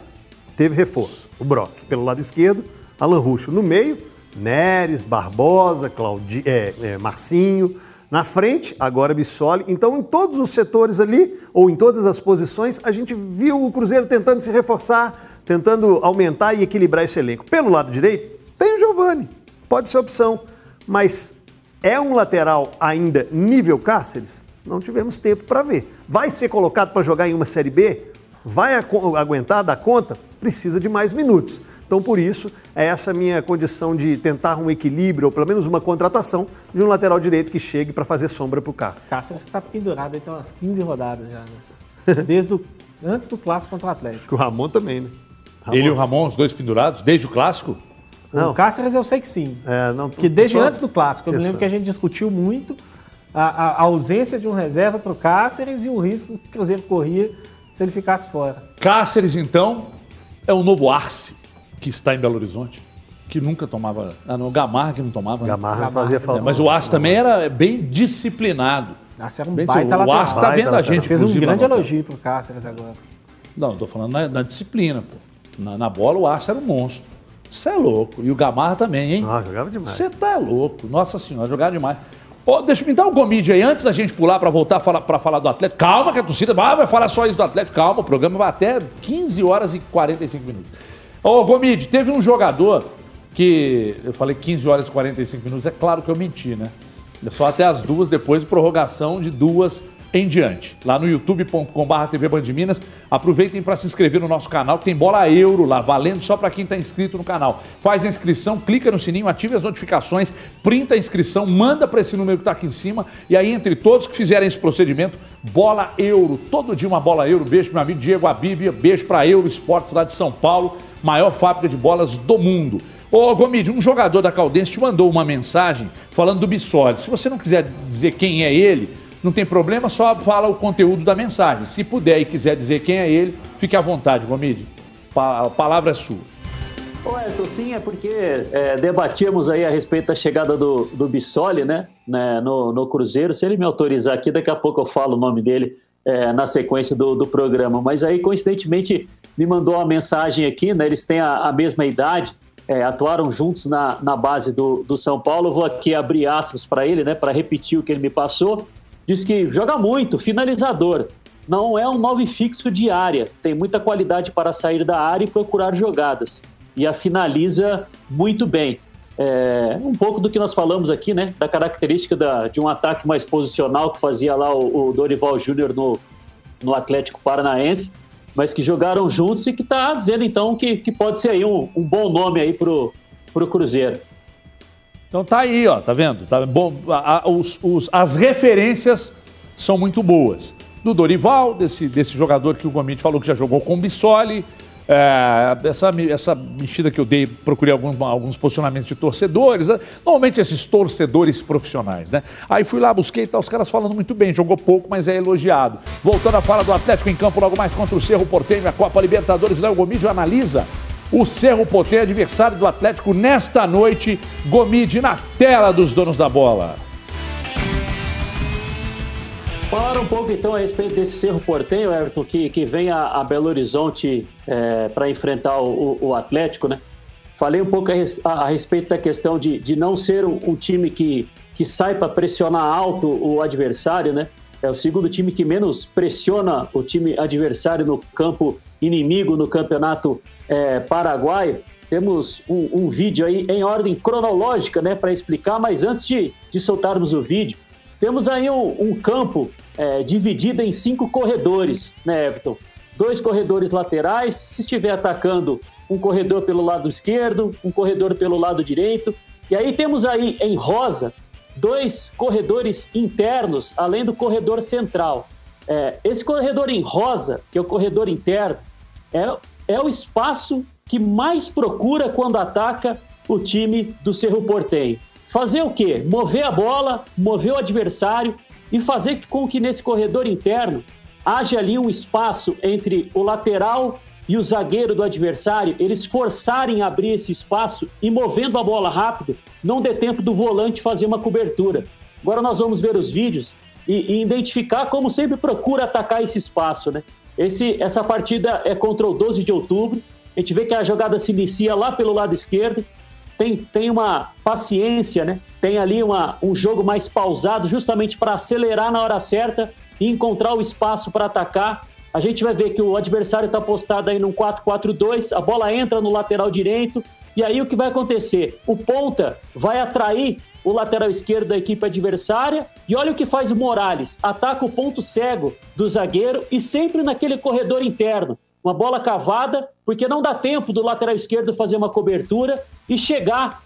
teve reforço. O Brock, pelo lado esquerdo, Alan Ruxo. No meio, Neres, Barbosa, Claudi, é, é, Marcinho. Na frente, agora Bissoli. Então, em todos os setores ali, ou em todas as posições, a gente viu o Cruzeiro tentando se reforçar, tentando aumentar e equilibrar esse elenco. Pelo lado direito, tem o Giovani. Pode ser opção. Mas é um lateral ainda nível Cáceres? Não tivemos tempo para ver. Vai ser colocado para jogar em uma Série B? Vai aguentar, dar conta? Precisa de mais minutos. Então, por isso, é essa minha condição de tentar um equilíbrio, ou pelo menos uma contratação, de um lateral direito que chegue para fazer sombra para o Cáceres. Cáceres está pendurado tem umas 15 rodadas já, né? <laughs> Desde o, antes do clássico contra o Atlético. O Ramon também, né? Ramon. Ele e o Ramon, os dois pendurados, desde o clássico? Não. O Cáceres eu sei que sim. É, não, que desde só... antes do clássico. Eu me lembro que a gente discutiu muito a, a, a ausência de um reserva para o Cáceres e o risco que o Cruzeiro corria se ele ficasse fora. Cáceres, então, é o novo Arce, que está em Belo Horizonte, que nunca tomava. Ah, não, Gamarra que não tomava. Gamarra não fazia falta. Mas o Arce também era bem disciplinado. Arce era um bem, baita O Arce está vendo a gente. fez um grande elogio pro Cáceres agora. Não, estou falando na, na, disciplina, pô. Na, na bola, o Arce era um monstro. Você é louco. E o Gamarra também, hein? Ah, jogava demais. Você tá louco. Nossa senhora, jogava demais. Oh, deixa me dar um gomide aí, antes da gente pular para voltar para falar do Atlético. Calma que a torcida vai, vai falar só isso do Atlético. Calma, o programa vai até 15 horas e 45 minutos. Ô, oh, Gomide, teve um jogador que. Eu falei 15 horas e 45 minutos, é claro que eu menti, né? Só até as duas, depois de prorrogação de duas em diante. Lá no youtube.com.br TV Band Minas. Aproveitem para se inscrever no nosso canal, tem bola euro lá, valendo só para quem está inscrito no canal. Faz a inscrição, clica no sininho, ative as notificações, printa a inscrição, manda para esse número que está aqui em cima. E aí, entre todos que fizerem esse procedimento, bola euro. Todo dia uma bola euro. Beijo, meu amigo Diego Abíbia. Beijo para Euro Esportes lá de São Paulo, maior fábrica de bolas do mundo. Ô, Gomide, um jogador da Caldense te mandou uma mensagem falando do Bissoli. Se você não quiser dizer quem é ele, não tem problema, só fala o conteúdo da mensagem. Se puder e quiser dizer quem é ele, fique à vontade, Gomide. A palavra é sua. Ô, Elton, sim, é porque é, debatíamos aí a respeito da chegada do, do Bissoli, né, né no, no, Cruzeiro. Se ele me autorizar aqui, daqui a pouco eu falo o nome dele é, na sequência do, do, programa. Mas aí, coincidentemente, me mandou uma mensagem aqui, né, eles têm a, a mesma idade, é, atuaram juntos na, na base do, do São Paulo. vou aqui abrir aspas para ele, né, para repetir o que ele me passou. Diz que joga muito, finalizador. Não é um nove fixo de área. Tem muita qualidade para sair da área e procurar jogadas. E a finaliza muito bem. É, um pouco do que nós falamos aqui, né? Da característica da, de um ataque mais posicional que fazia lá o, o Dorival Júnior no, no Atlético Paranaense, mas que jogaram juntos e que está dizendo então que, que pode ser aí um, um bom nome aí pro, pro Cruzeiro. Então tá aí, ó, tá vendo? Tá bom, a, a, os, os, as referências são muito boas. Do Dorival, desse, desse jogador que o Gomite falou que já jogou com o Bissoli, é, essa, essa mexida que eu dei, procurei alguns, alguns posicionamentos de torcedores, né? normalmente esses torcedores profissionais, né? Aí fui lá, busquei e tá, os caras falando muito bem, jogou pouco, mas é elogiado. Voltando a fala do Atlético em campo, logo mais contra o Cerro Porteño, a Copa Libertadores, Léo Gomídio analisa o Cerro Porteño, adversário do Atlético nesta noite. Gomide na tela dos donos da bola. Falar um pouco então a respeito desse Cerro Portenho, Everton, que, que vem a, a Belo Horizonte é, para enfrentar o, o, Atlético, né? Falei um pouco a, a, a respeito da questão de, de não ser um, um time que, que sai para pressionar alto o adversário, né? É o segundo time que menos pressiona o time adversário no campo inimigo no campeonato é, paraguaio. Temos um, um, vídeo aí em ordem cronológica, né, para explicar, mas antes de, de soltarmos o vídeo, temos aí um, um campo é, dividido em cinco corredores, né, Everton? Dois corredores laterais, se estiver atacando, um corredor pelo lado esquerdo, um corredor pelo lado direito. E aí temos aí em rosa dois corredores internos, além do corredor central. É, esse corredor em rosa, que é o corredor interno, é, é o espaço que mais procura quando ataca o time do Cerro Porteio. Fazer o quê? Mover a bola, mover o adversário e fazer com que nesse corredor interno haja ali um espaço entre o lateral e o zagueiro do adversário, eles forçarem a abrir esse espaço e movendo a bola rápido, não dê tempo do volante fazer uma cobertura. Agora nós vamos ver os vídeos e, e identificar como sempre procura atacar esse espaço, né? Esse, essa partida é contra o 12 de outubro. A gente vê que a jogada se inicia lá pelo lado esquerdo, tem, tem uma paciência, né? Tem ali uma, um jogo mais pausado, justamente para acelerar na hora certa e encontrar o espaço para atacar. A gente vai ver que o adversário está postado aí num 4-4-2, a bola entra no lateral direito, e aí o que vai acontecer? O ponta vai atrair o lateral esquerdo da equipe adversária, e olha o que faz o Morales: ataca o ponto cego do zagueiro e sempre naquele corredor interno uma bola cavada, porque não dá tempo do lateral esquerdo fazer uma cobertura e chegar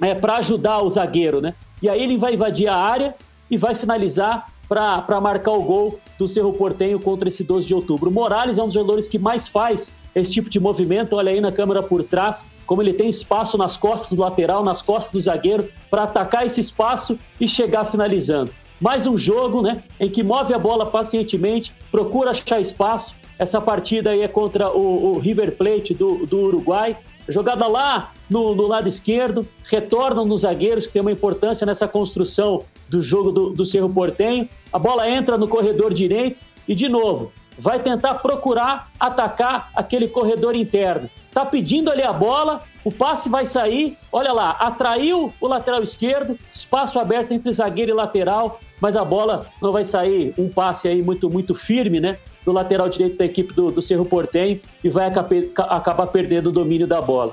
é, para ajudar o zagueiro, né? E aí ele vai invadir a área e vai finalizar para marcar o gol do Cerro Portenho contra esse 12 de outubro. O Morales é um dos jogadores que mais faz esse tipo de movimento. Olha aí na câmera por trás, como ele tem espaço nas costas do lateral, nas costas do zagueiro, para atacar esse espaço e chegar finalizando. Mais um jogo, né, em que move a bola pacientemente, procura achar espaço essa partida aí é contra o, o River Plate do, do Uruguai. Jogada lá no, no, lado esquerdo, retornam nos zagueiros, que tem uma importância nessa construção do jogo do, do Cerro Portenho. A bola entra no corredor direito e, de novo, vai tentar procurar atacar aquele corredor interno. Tá pedindo ali a bola, o passe vai sair, olha lá, atraiu o lateral esquerdo, espaço aberto entre zagueiro e lateral, mas a bola não vai sair um passe aí muito muito firme, né? do lateral direito da equipe do, do Cerro Portem e vai acabar perdendo o domínio da bola.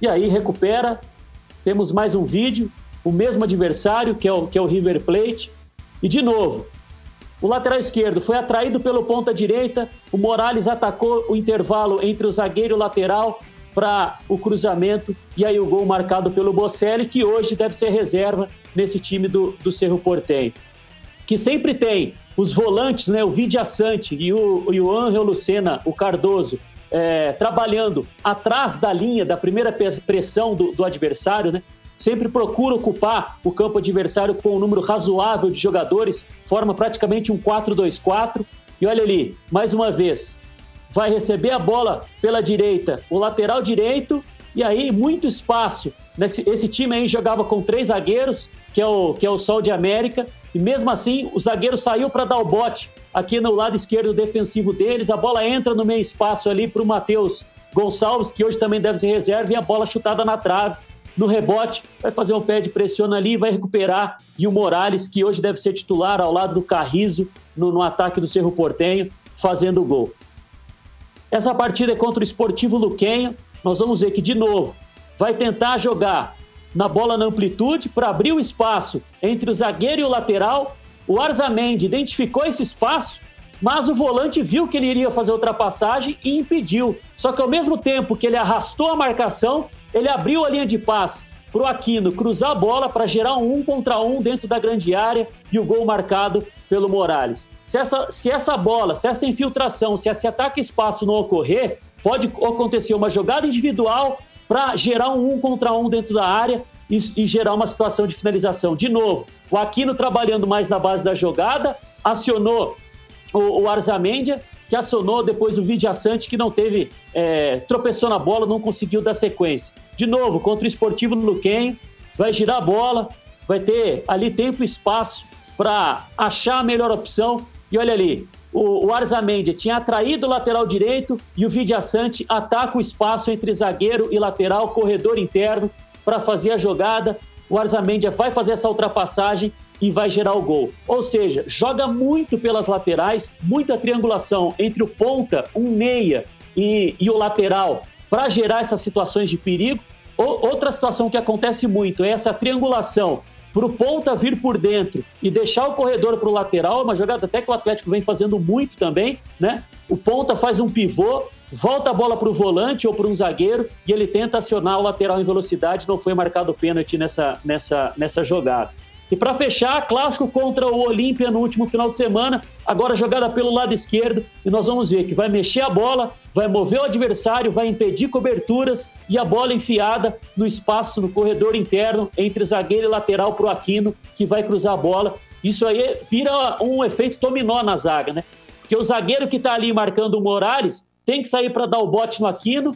E aí recupera, temos mais um vídeo, o mesmo adversário, que é o, que é o River Plate, e de novo, o lateral esquerdo foi atraído pelo ponta direita, o Morales atacou o intervalo entre o zagueiro e o lateral para o cruzamento, e aí o gol marcado pelo Bocelli, que hoje deve ser reserva nesse time do, do Cerro Portem, que sempre tem os volantes, né, o Vidia Sante e o, e o Angel Lucena, o Cardoso, é, trabalhando atrás da linha da primeira pressão do, do adversário, né? Sempre procura ocupar o campo adversário com um número razoável de jogadores, forma praticamente um 4-2-4. E olha ali, mais uma vez, vai receber a bola pela direita, o lateral direito, e aí muito espaço. Nesse, esse time aí jogava com três zagueiros, que é o, que é o Sol de América, e mesmo assim, o zagueiro saiu para dar o bote aqui no lado esquerdo defensivo deles. A bola entra no meio espaço ali para o Matheus Gonçalves, que hoje também deve ser reserva, e a bola chutada na trave. No rebote, vai fazer um pé de pressão ali, vai recuperar. E o Morales, que hoje deve ser titular ao lado do Carrizo, no, no ataque do Cerro Portenho, fazendo o gol. Essa partida é contra o Esportivo Luquenha. Nós vamos ver que, de novo, vai tentar jogar na bola na amplitude para abrir o espaço entre o zagueiro e o lateral. O Arzamendi identificou esse espaço mas o volante viu que ele iria fazer ultrapassagem e impediu. Só que ao mesmo tempo que ele arrastou a marcação, ele abriu a linha de passe para o Aquino cruzar a bola para gerar um um contra um dentro da grande área e o gol marcado pelo Morales. Se essa, se essa bola, se essa infiltração, se esse ataque espaço não ocorrer, pode acontecer uma jogada individual para gerar um um contra um dentro da área e, e gerar uma situação de finalização. De novo, o Aquino trabalhando mais na base da jogada, acionou o, o Arzamendia, que acionou depois o Vidiaçante, que não teve, é, tropeçou na bola, não conseguiu dar sequência. De novo, contra o Esportivo Luquen, vai girar a bola, vai ter ali tempo e espaço para achar a melhor opção. E olha ali, o, o Arzamendia tinha atraído o lateral direito e o Vidiaçante ataca o espaço entre zagueiro e lateral, corredor interno, para fazer a jogada. O Arzamendia vai fazer essa ultrapassagem e vai gerar o gol. Ou seja, joga muito pelas laterais, muita triangulação entre o ponta, um meia e, e o lateral para gerar essas situações de perigo. O, outra situação que acontece muito é essa triangulação para o ponta vir por dentro e deixar o corredor para o lateral, uma jogada até que o Atlético vem fazendo muito também, né? O ponta faz um pivô, volta a bola para o volante ou para um zagueiro e ele tenta acionar o lateral em velocidade, não foi marcado pênalti nessa, nessa, nessa jogada. E para fechar, clássico contra o Olímpia no último final de semana, agora jogada pelo lado esquerdo, e nós vamos ver que vai mexer a bola, vai mover o adversário, vai impedir coberturas e a bola enfiada no espaço, no corredor interno, entre zagueiro e lateral para o Aquino, que vai cruzar a bola. Isso aí vira um efeito dominó na zaga, né? Porque o zagueiro que está ali marcando o Morales tem que sair para dar o bote no Aquino,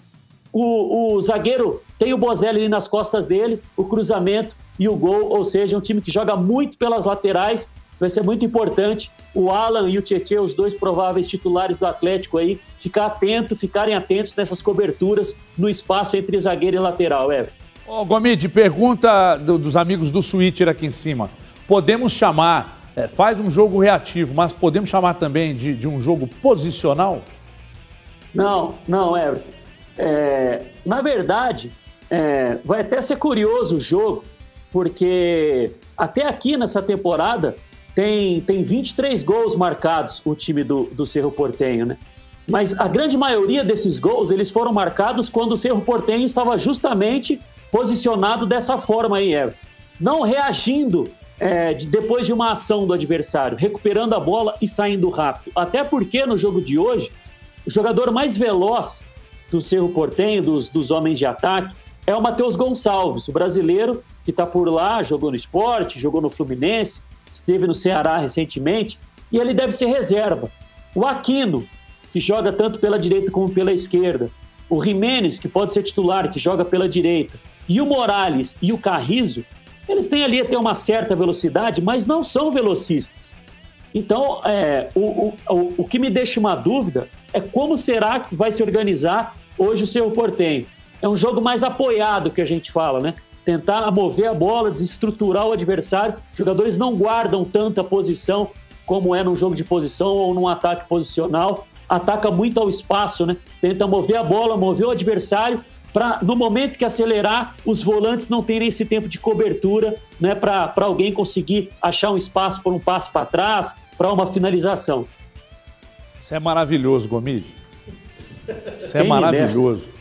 o, o zagueiro tem o Bozelli ali nas costas dele, o cruzamento e o gol, ou seja, um time que joga muito pelas laterais. Vai ser muito importante o Alan e o Tietchan, os dois prováveis titulares do Atlético aí, ficar atento, ficarem atentos nessas coberturas no espaço entre zagueiro e lateral, Ever. Ô, Gomide, pergunta do, dos amigos do Switcher aqui em cima. Podemos chamar, é, faz um jogo reativo, mas podemos chamar também de, de um jogo posicional? Não, não, Everton. É, na verdade, é, vai até ser curioso o jogo, porque até aqui nessa temporada tem, tem 23 gols marcados o time do, do Cerro Portenho, né? Mas a grande maioria desses gols, eles foram marcados quando o Cerro Portenho estava justamente posicionado dessa forma aí, Everton. Não reagindo é, de, depois de uma ação do adversário, recuperando a bola e saindo rápido. Até porque no jogo de hoje, o jogador mais veloz do Cerro Portenho, dos, dos homens de ataque, é o Matheus Gonçalves, o brasileiro que está por lá, jogou no esporte, jogou no Fluminense, esteve no Ceará recentemente, e ele deve ser reserva. O Aquino, que joga tanto pela direita como pela esquerda, o Jimenez, que pode ser titular, que joga pela direita, e o Morales e o Carrizo, eles têm ali até uma certa velocidade, mas não são velocistas. Então, é, o, o, o que me deixa uma dúvida é como será que vai se organizar hoje o seu Portenho. É um jogo mais apoiado que a gente fala, né? Tentar mover a bola, desestruturar o adversário. Jogadores não guardam tanta posição como é num jogo de posição ou num ataque posicional. Ataca muito ao espaço, né? Tenta mover a bola, mover o adversário para no momento que acelerar, os volantes não terem esse tempo de cobertura, né, para alguém conseguir achar um espaço por um passo para trás, para uma finalização. Isso é maravilhoso, Gomide. Isso é Quem maravilhoso.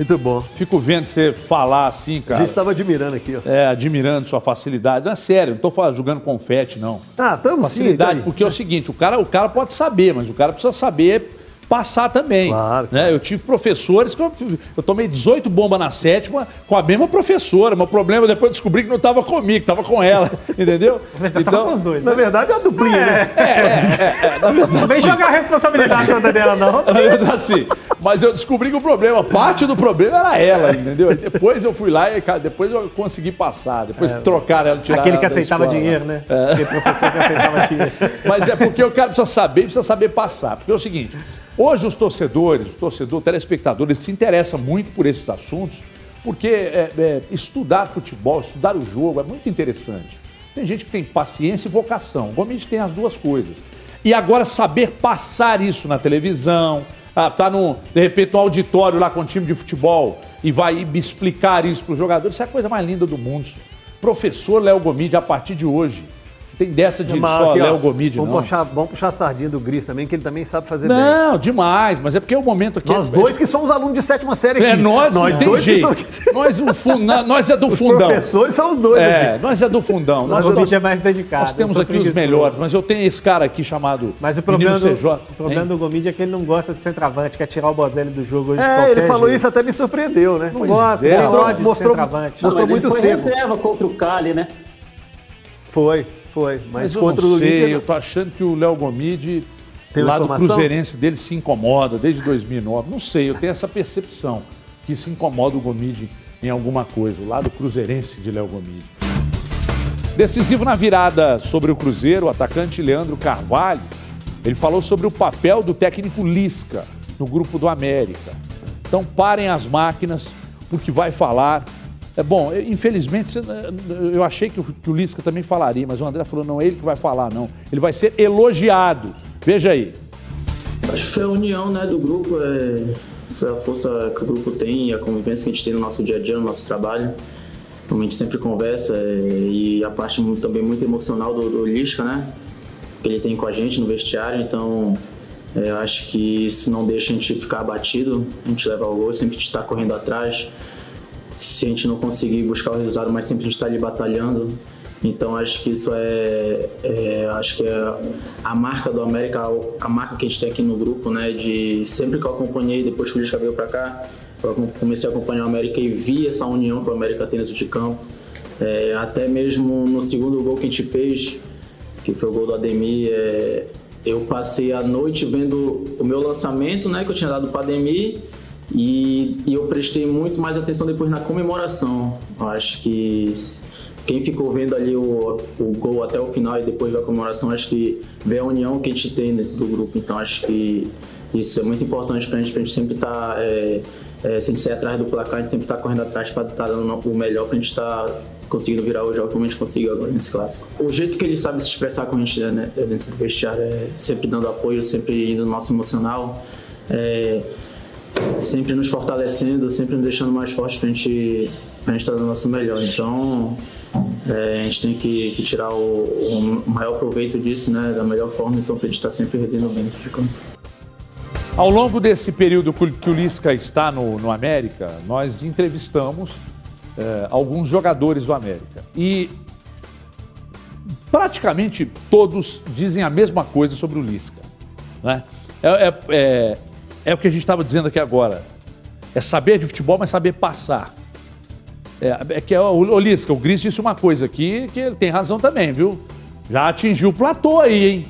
Muito bom. Fico vendo você falar assim, cara. A gente estava admirando aqui, ó. É, admirando sua facilidade. Não é sério, não estou jogando confete, não. Ah, estamos sim. Facilidade, porque é o seguinte, o cara, o cara pode saber, mas o cara precisa saber passar também. Claro. Né? Eu tive professores que eu, eu tomei 18 bombas na sétima com a mesma professora. Mas o problema depois descobri que não estava comigo, estava com ela. <laughs> Entendeu? Então, com os dois. Né? Na verdade é uma duplinha, é, né? É, é, é, na verdade, não vem jogar a responsabilidade toda dela, não. <laughs> Na verdade, sim. Mas eu descobri que o problema, parte do problema era ela, entendeu? Depois eu fui lá e depois eu consegui passar. Depois é, trocaram ela, tiraram Aquele que aceitava escola, dinheiro, né? É. Aquele professor que aceitava <laughs> dinheiro. Mas é porque o cara precisa saber, precisa saber passar. Porque é o seguinte, Hoje os torcedores, o torcedor, o telespectador, ele se interessa muito por esses assuntos, porque é, é, estudar futebol, estudar o jogo é muito interessante. Tem gente que tem paciência e vocação. O Gomes tem as duas coisas. E agora saber passar isso na televisão, ah, tá no, de repente no auditório lá com o time de futebol e vai explicar isso para os jogadores, isso é a coisa mais linda do mundo. Professor Léo Gomide, a partir de hoje, tem dessa de Mas só aqui, Léo Gomide, vamos não. Puxar, vamos puxar a sardinha do Gris também, que ele também sabe fazer bem. Não, demais, mas é porque o momento aqui... Nós dois que somos alunos de sétima série aqui. É nós, nós não dois jeito. que somos... Nós, o fun- nós é do Os fundão. professores são os dois É, aqui. nós é do fundão. Nós, Gomide nós, é mais dedicado. nós temos aqui os melhores, mas eu tenho esse cara aqui chamado Mas o problema, do, CJ. o problema hein? do Gomide é que ele não gosta de centroavante, quer tirar o Bozelli do jogo hoje de É, ele falou jeito. isso, até me surpreendeu, né? Gosta, é. mostrou, Ódio de mostrou, centroavante. mostrou Não, mas muito ele foi reserva contra o Cali, né? Foi, foi. Mas, Mas eu contra não o Olímpia, eu tô achando que o Léo Gomide, Tem lá do informação? Cruzeirense dele, se incomoda desde 2009. Não sei, eu tenho essa percepção que se incomoda o Gomide em alguma coisa, o lado cruzeirense de Léo Gomide. Decisivo na virada sobre o Cruzeiro, o atacante Leandro Carvalho, ele falou sobre o papel do técnico Lisca no grupo do América. Então parem as máquinas, porque vai falar. É bom, infelizmente você- eu achei que o, que o Lisca também falaria, mas o André falou, não é ele que vai falar, não. Ele vai ser elogiado. Veja aí. Acho que foi a união né, do grupo, é, foi a força que o grupo tem e a convivência que a gente tem no nosso dia a dia, no nosso trabalho. A gente sempre conversa é, e a parte também muito emocional do, do Lisca, né? Que ele tem com a gente no vestiário, então é, eu acho que isso não deixa a gente ficar abatido, a gente leva o gol, sempre está correndo atrás. Se a gente não conseguir buscar o resultado, mas sempre a gente está ali batalhando. Então acho que isso é, é- acho que é a marca do América, a marca que a gente tem aqui no grupo, né? De sempre que eu acompanhei, depois que o Lisca veio para cá, eu comecei a acompanhar o América e vi essa união que o América tem dentro de campo. É, até mesmo no segundo gol que a gente fez, que foi o gol do Ademir, é, eu passei a noite vendo o meu lançamento, né, que eu tinha dado para Ademir, e, e eu prestei muito mais atenção depois na comemoração. Eu acho que quem ficou vendo ali o, o gol até o final e depois da comemoração, acho que vê a união que a gente tem dentro do grupo. Então acho que isso é muito importante pra gente, pra gente sempre estar. é, é, sempre sair atrás do placar, a gente sempre tá correndo atrás para estar dando o melhor pra gente estar conseguindo virar o jogo como a gente conseguiu agora nesse clássico. O jeito que ele sabe se expressar com a gente né, dentro do vestiário é sempre dando apoio, sempre indo no nosso emocional, é, sempre nos fortalecendo, sempre nos deixando mais fortes pra gente pra gente estar dando o nosso melhor. Então é, a gente tem que, que tirar o, o maior proveito disso, né, da melhor forma, então pra gente estar sempre rendendo bem dentro de campo. Ao longo desse período que o- Lisca está no, no América, nós entrevistamos eh, alguns jogadores do América. E praticamente todos dizem a mesma coisa sobre o Lisca. Né? É, é- é- o que a gente estava dizendo aqui agora. É saber de futebol, mas saber passar. É, é que é, o, o Lisca, o Gris disse uma coisa aqui que ele tem razão também, viu? Já atingiu o platô aí, hein?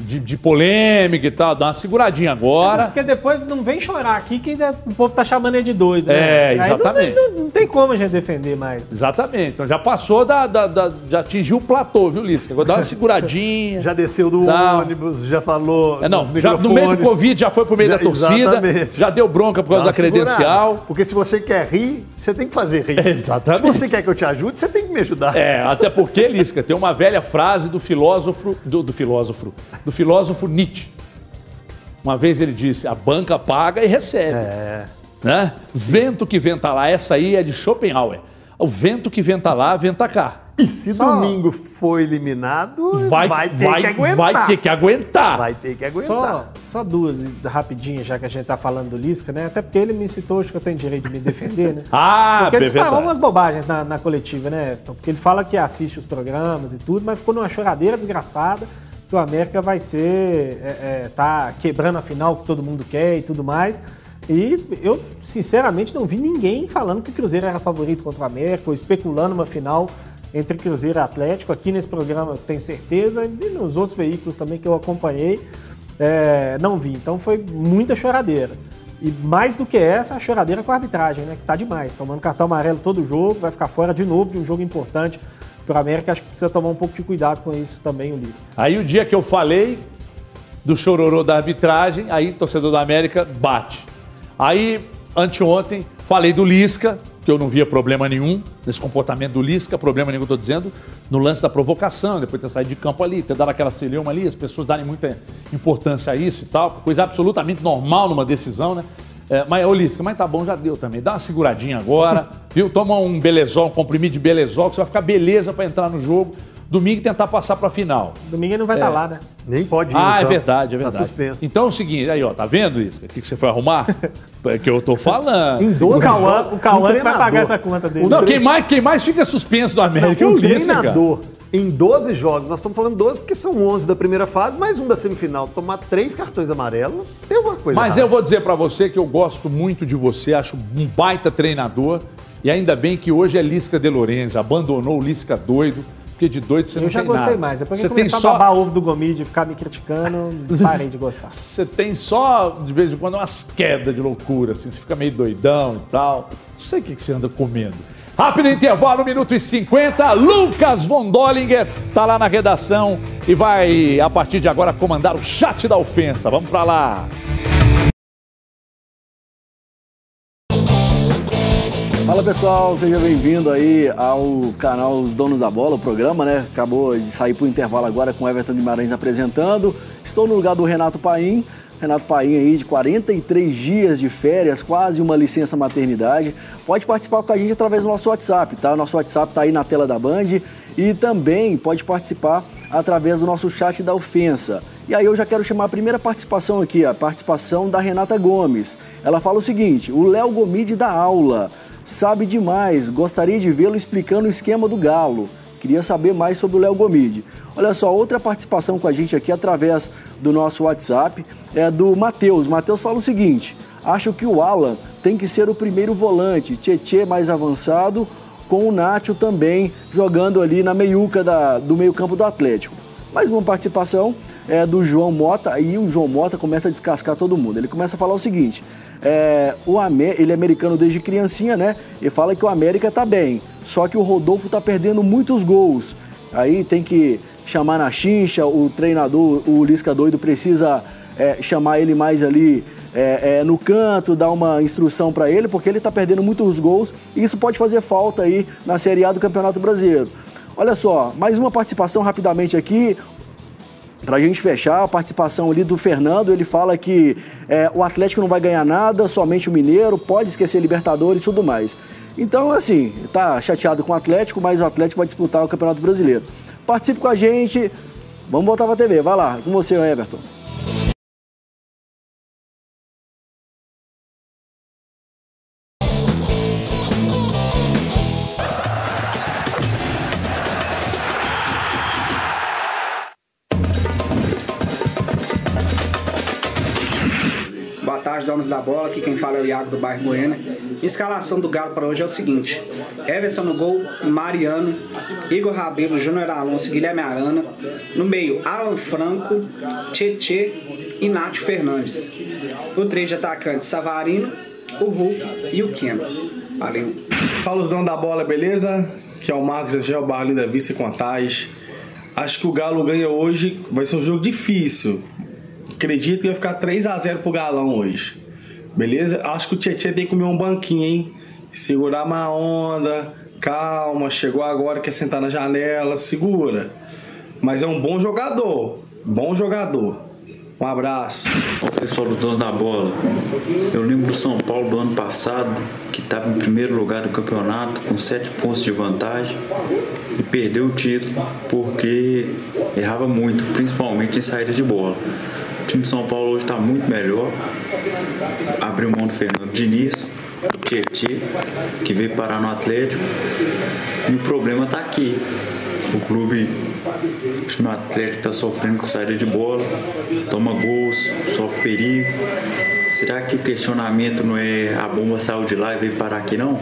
De, de polêmica e tal, dá uma seguradinha agora. Porque depois não vem chorar aqui que o povo tá chamando ele de doido. né? É, Aí não- exatamente. Não, não tem como a gente defender mais. Exatamente. Então já passou da, da- da- já atingiu o platô, viu, Lisca? Agora dá uma seguradinha. <laughs> Já desceu do Tá. ônibus, já falou. É, não, já, no meio do. Covid já foi pro meio Já- da torcida, exatamente. já deu bronca por causa Dá da uma segurada. credencial. Porque se você quer rir, você tem que fazer rir. <laughs> Exatamente. Se você quer que eu te ajude, você tem que me ajudar. É, até porque, Lisca, tem uma velha frase do filósofo, do, do filósofo, do filósofo Nietzsche. Uma vez ele disse, a banca paga e recebe. É. Né? Vento que venta lá, essa aí é de Schopenhauer. O vento que venta lá, venta cá. E se Só- domingo for eliminado, Vai, vai, ter vai- que aguentar. vai ter que aguentar. Vai ter que aguentar. Só, só duas rapidinhas, já que a gente tá falando do Lisca, né? Até porque ele me citou, acho que eu tenho direito de me defender, né? <laughs> Ah, Porque ele é disparou umas bobagens na, na coletiva, né? Porque ele fala que assiste os programas e tudo, mas ficou numa choradeira desgraçada que o América vai ser. É, é, tá quebrando a final que todo mundo quer e tudo mais. E eu, sinceramente, não vi ninguém falando que o Cruzeiro era favorito contra o América ou especulando uma final entre Cruzeiro e Atlético. Aqui nesse programa eu tenho certeza, e nos outros veículos também que eu acompanhei, é, não vi. Então foi muita choradeira. E mais do que essa, a choradeira com a arbitragem, né? Que tá demais. Tomando cartão amarelo todo jogo, vai ficar fora de novo de um jogo importante para o América. Acho que precisa tomar um pouco de cuidado com isso também, Ulisses. Aí o dia que eu falei do chororô da arbitragem, aí torcedor da América bate. Aí, anteontem, falei do Lisca, que eu não via problema nenhum nesse comportamento do Lisca, problema nenhum estou dizendo, no lance da provocação, depois de ter saído de campo ali, ter dado aquela celeuma ali, as pessoas darem muita importância a isso e tal, coisa absolutamente normal numa decisão, né? É, mas, ô Lisca, mas tá bom, já deu também. Dá uma seguradinha agora, viu? Toma um belezol, um comprimido de belezol, que você vai ficar beleza para entrar no jogo. domingo tentar passar pra final. Domingo ele não vai estar É. lá, né? Nem pode ir. Ah, é então. verdade, é Tá verdade. suspenso. Então é o seguinte, aí ó, tá vendo isso? O que que você foi arrumar? <laughs> É que eu tô falando. Em O 12 Cauã, o Cauã um vai treinador- pagar essa conta dele. Não, quem mais, quem mais fica suspenso do América é um o Lisca, cara. Em 12 jogos, nós estamos falando 12 porque são 11 da primeira fase, mais um da semifinal, tomar três cartões amarelos, tem uma coisa Mas errada. eu vou dizer pra você que eu gosto muito de você, acho um baita treinador. E ainda bem que hoje é Lisca de Lorenzo, abandonou o Lisca doido, porque de doido você Eu não já tem gostei nada. mais. Depois você que tem começar a só babar ovo do Gomide e ficar me criticando, <laughs> parei de gostar. Você tem só, de vez em quando, umas quedas de loucura, assim, você fica meio doidão e tal. Não sei o que que você anda comendo. Rápido intervalo, 1 minuto e 50. Lucas Von Dollinger tá lá na redação e vai, a partir de agora, comandar o chat da ofensa. Vamos pra lá. Fala pessoal, seja bem-vindo aí ao canal Os Donos da Bola, o programa, né? Acabou de sair pro intervalo agora com o Everton Guimarães apresentando. Estou no lugar do Renato Paim. Renato Paim aí de 43 dias de férias, quase uma licença maternidade. Pode participar com a gente através do nosso WhatsApp, tá? Nosso WhatsApp tá aí na tela da Band e também pode participar através do nosso chat da ofensa. E aí eu já quero chamar a primeira participação aqui, a participação da Renata Gomes. Ela fala o seguinte: o Léo Gomide dá aula, sabe demais, gostaria de vê-lo explicando o esquema do Galo. Queria saber mais sobre o Léo Gomide. Olha só, outra participação com a gente aqui através do nosso WhatsApp é do Matheus. Matheus fala o seguinte: acho que o Alan tem que ser o primeiro volante, Tietê mais avançado, com o Nacho também jogando ali na meiuca da- do meio-campo do Atlético. Mais uma participação é do João Mota, aí o João Mota começa a descascar todo mundo. Ele começa a falar o seguinte: é, o Amé- ele é americano desde criancinha, né? E fala que o América tá bem, só que o Rodolfo tá perdendo muitos gols. Aí tem que chamar na chincha, o treinador, o Lisca doido, precisa é, chamar ele mais ali é, é, no canto, dar uma instrução para ele, porque ele tá perdendo muitos gols e isso pode fazer falta aí na Série A do Campeonato Brasileiro. Olha só, mais uma participação rapidamente aqui. Pra gente fechar, a participação ali do Fernando, ele fala que é, o Atlético não vai ganhar nada, somente o Mineiro, pode esquecer Libertadores e tudo mais. Então, assim, tá chateado com o Atlético, mas o Atlético vai disputar o Campeonato Brasileiro. Participe com a gente, vamos voltar pra TV, vai lá, com você, Everton. Aqui quem fala é o Iago do bairro Goiânia. Escalação do Galo para hoje é o seguinte: Everson no gol, Mariano, Igor Rabelo, Júnior Alonso, Guilherme Arana. No meio, Alan Franco, Tietê e Nath Fernandes. O três de atacantes, Savarino, o Hulk e o Keno. Valeu. Fala os donos da bola, beleza? Que é o Marcos Angel Barlinho da Vice Contagem. Acho que o Galo ganha hoje, vai ser um jogo difícil. Acredito que vai ficar 3 a 0 pro Galão hoje. Beleza? Acho que o Tietchan tem que comer um banquinho, hein? Segurar uma onda, calma, chegou agora, quer sentar na janela, segura. Mas é um bom jogador, bom jogador. Um abraço. Ó, pessoal dos donos da bola, eu lembro do São Paulo do ano passado, que estava em primeiro lugar do campeonato, com sete pontos de vantagem, e perdeu o título porque errava muito, principalmente em saída de bola. O time de São Paulo hoje está muito melhor, abriu mão do Fernando Diniz, do Tietchan, que veio parar no Atlético, e o problema está aqui. O clube o time Atlético está sofrendo com saída de bola, toma gols, sofre perigo. Será que o questionamento não é a bomba saiu de lá e veio parar aqui não?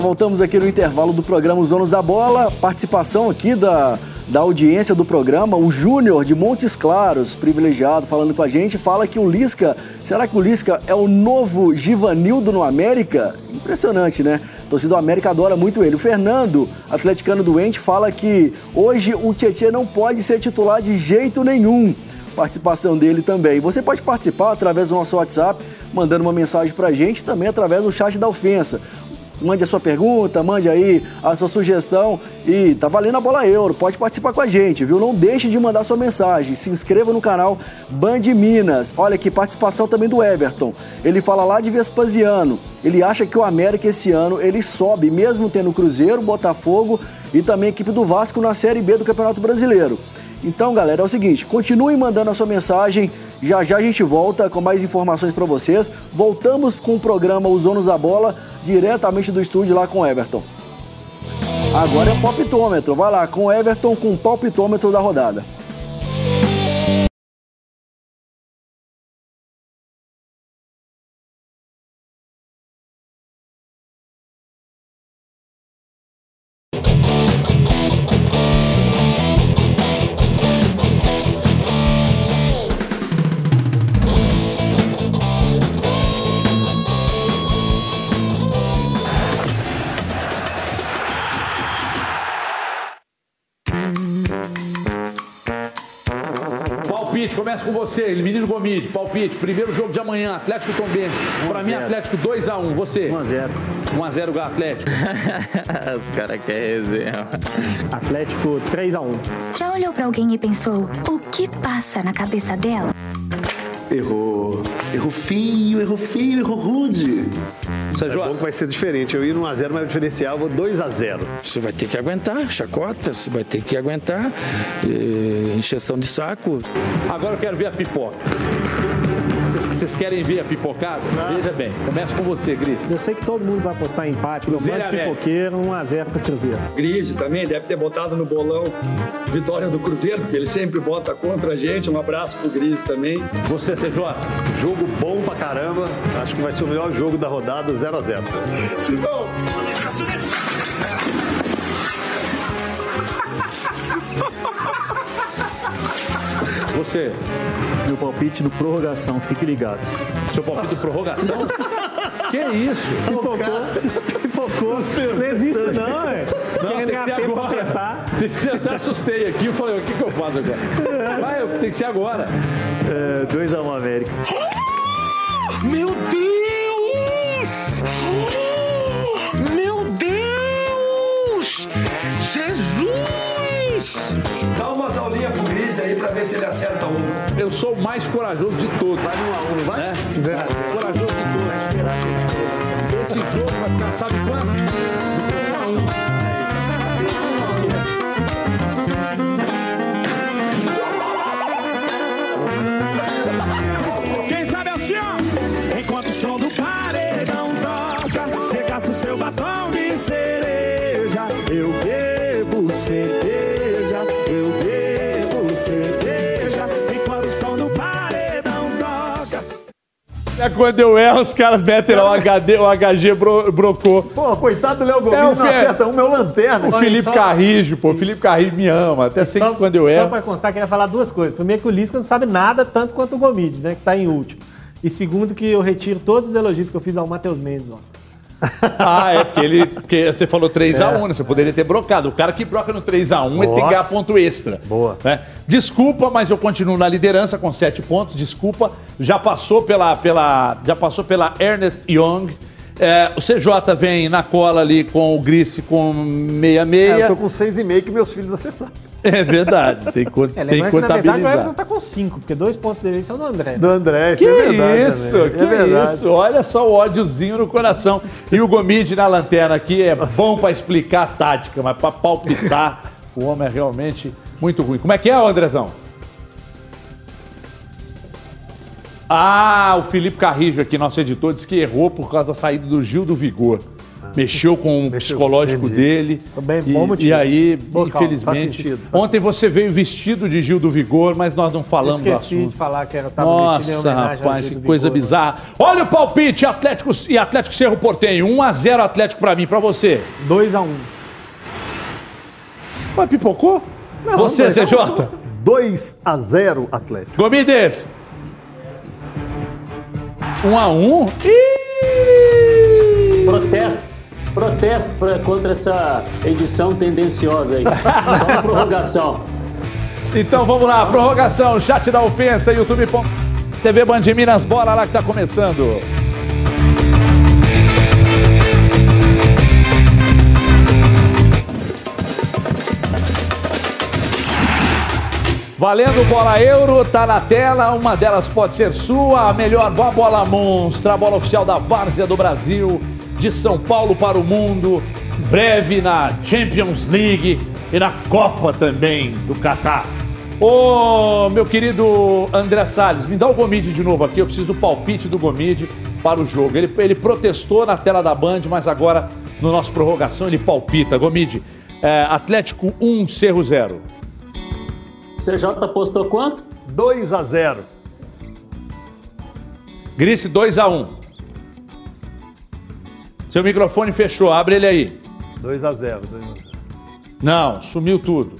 Voltamos aqui no intervalo do programa Os Donos da Bola. Participação aqui da, da audiência do programa, o Júnior de Montes Claros, privilegiado, falando com a gente, fala que o Lisca, será que o Lisca é o novo Givanildo no América? Impressionante, né? A torcida do América adora muito ele. O Fernando, atleticano doente, fala que hoje o Tietchan não pode ser titular de jeito nenhum participação dele também. Você pode participar através do nosso WhatsApp, mandando uma mensagem pra gente, também através do chat da ofensa. Mande a sua pergunta, mande aí a sua sugestão e tá valendo a bola euro. Pode participar com a gente, viu? Não deixe de mandar sua mensagem. Se inscreva no canal Band Minas. Olha que participação também do Everton. Ele fala lá de Vespasiano. Ele acha que o América esse ano ele sobe, mesmo tendo Cruzeiro, Botafogo e também a equipe do Vasco na Série B do Campeonato Brasileiro. Então, galera, é o seguinte, continuem mandando a sua mensagem. Já já a gente volta com mais informações para vocês. Voltamos com o programa Os Donos da Bola, diretamente do estúdio lá com o Everton. Agora é palpitômetro. Vai lá, com o Everton com o palpitômetro da rodada. Com você, menino Gomide. Palpite, primeiro jogo de amanhã, Atlético Tombense. Pra mim, 1 a 0. Atlético 2x1. Você? 1x0. 1x0 o Atlético. Os caras querem resenha. Atlético 3x1. Já olhou pra alguém e pensou o que passa na cabeça dela? Errou. Errou feio, errou feio, errou rude. É bom que vai ser diferente. Eu ia no 1x0, mas o diferencial eu vou 2x0. Você vai ter que aguentar, chacota, você vai ter que aguentar, eh, encheção de saco. Agora eu quero ver a pipoca. Vocês- Vocês querem ver a pipocada? Veja bem. Começa com você, Gris. Eu sei que todo mundo vai apostar em empate. Cruzeiro América. pipoqueiro 1x0 pro Cruzeiro. Grise também deve ter botado no bolão vitória do Cruzeiro, porque ele sempre bota contra a gente. Um abraço pro Grise também. Você, CJ? Jogo bom pra caramba. Acho que vai ser o melhor jogo da rodada, 0x0. Você. Meu palpite do prorrogação, fique ligado. Seu palpite do prorrogação? <laughs> que isso? Pipocou. Pipocou. Não existe não, é. Não, Querendo tem que ser tempo pra agora. pensar. Tem que ser, até assustei aqui. Eu falei, o que, que eu faço agora? Vai, eu- tem que ser agora. É, 2x1 América. Meu Deus! Meu Deus! Jesus! Dá umas aulinhas pro Grise aí pra ver se ele acerta um. Eu sou o mais corajoso de todos. Vai no a um, vai? Né? Corajoso de todos. Esse jogo vai ficar, sabe quanto? Um a um. Quem sabe assim, ó. É quando eu erro, os caras metem lá o HD, o HG bro, brocou. Pô, coitado do Léo Gomes, É, o não acerta um, meu lanterna. O Felipe Carrijo, pô. O Felipe Carrijo me ama. Até sei que quando eu Só erro. pra constar, queria falar duas coisas. Primeiro que o Lisca não sabe nada tanto quanto o Gomide, né? Que tá em último. E segundo que eu retiro todos os elogios que eu fiz ao Matheus Mendes, ó. <laughs> Ah, é, porque ele. Porque você falou 3x1, né? Você poderia ter brocado. O cara que broca no 3x1, ele tem que ganhar ponto extra. Boa. né? Desculpa, mas eu continuo na liderança com 7 pontos. Desculpa. Já passou pela. pela já passou pela Ernest Young. É, o CJ vem na cola ali com o Grice com 66. É, eu tô com 6,5 que meus filhos acertaram. É verdade, tem, co- É, tem que que, na verdade, o contabilizar. Everton tá com 5, porque dois pontos dele são do André. Do André, Que isso é verdade. isso, também. que é verdade. isso. Olha só o ódiozinho no coração. E o Gomide na lanterna aqui é bom pra explicar a tática, mas pra palpitar, o homem é realmente muito ruim. Como é que é, Andrezão? Ah, o Felipe Carrijo aqui, nosso editor, disse que errou por causa da saída do Gil do Vigor. Mexeu com o psicológico entendi. dele. Bem, e, bom motivo. e aí, Boa, calma, infelizmente. faz sentido, faz ontem você veio vestido de Gil do Vigor, mas nós não falamos do Esqueci assunto. de falar que era tava vestido em Nossa, rapaz, Gil que do coisa Vigor, né? bizarra. Olha o palpite, Atlético e Atlético Cerro Portenho. 1x0 Atlético pra mim, pra você. 2x1. Mas pipocou? Não, você, dois a um. CJ? 2x0 Atlético. Gomides. 1x1? Protesto. Protesto pra, contra essa edição tendenciosa aí. Só prorrogação. Então vamos lá, prorrogação, chat da ofensa, YouTube TV Band Minas, bola lá que tá começando. Valendo bola euro, tá na tela, uma delas pode ser sua, a melhor boa bola monstra, a bola oficial da Várzea do Brasil de São Paulo para o mundo, breve na Champions League e na Copa também do Catar. Ô, meu querido André Salles, me dá o Gomide de novo aqui, eu preciso do palpite do Gomide para o jogo. Ele, ele protestou na tela da Band, mas agora, no nosso prorrogação, ele palpita. Gomide, é, Atlético 1, Cerro 0. CJ apostou quanto? 2 a 0 Grice 2 a 1 Seu microfone fechou, abre ele aí. 2 a 0 2 a 0 Não, sumiu tudo.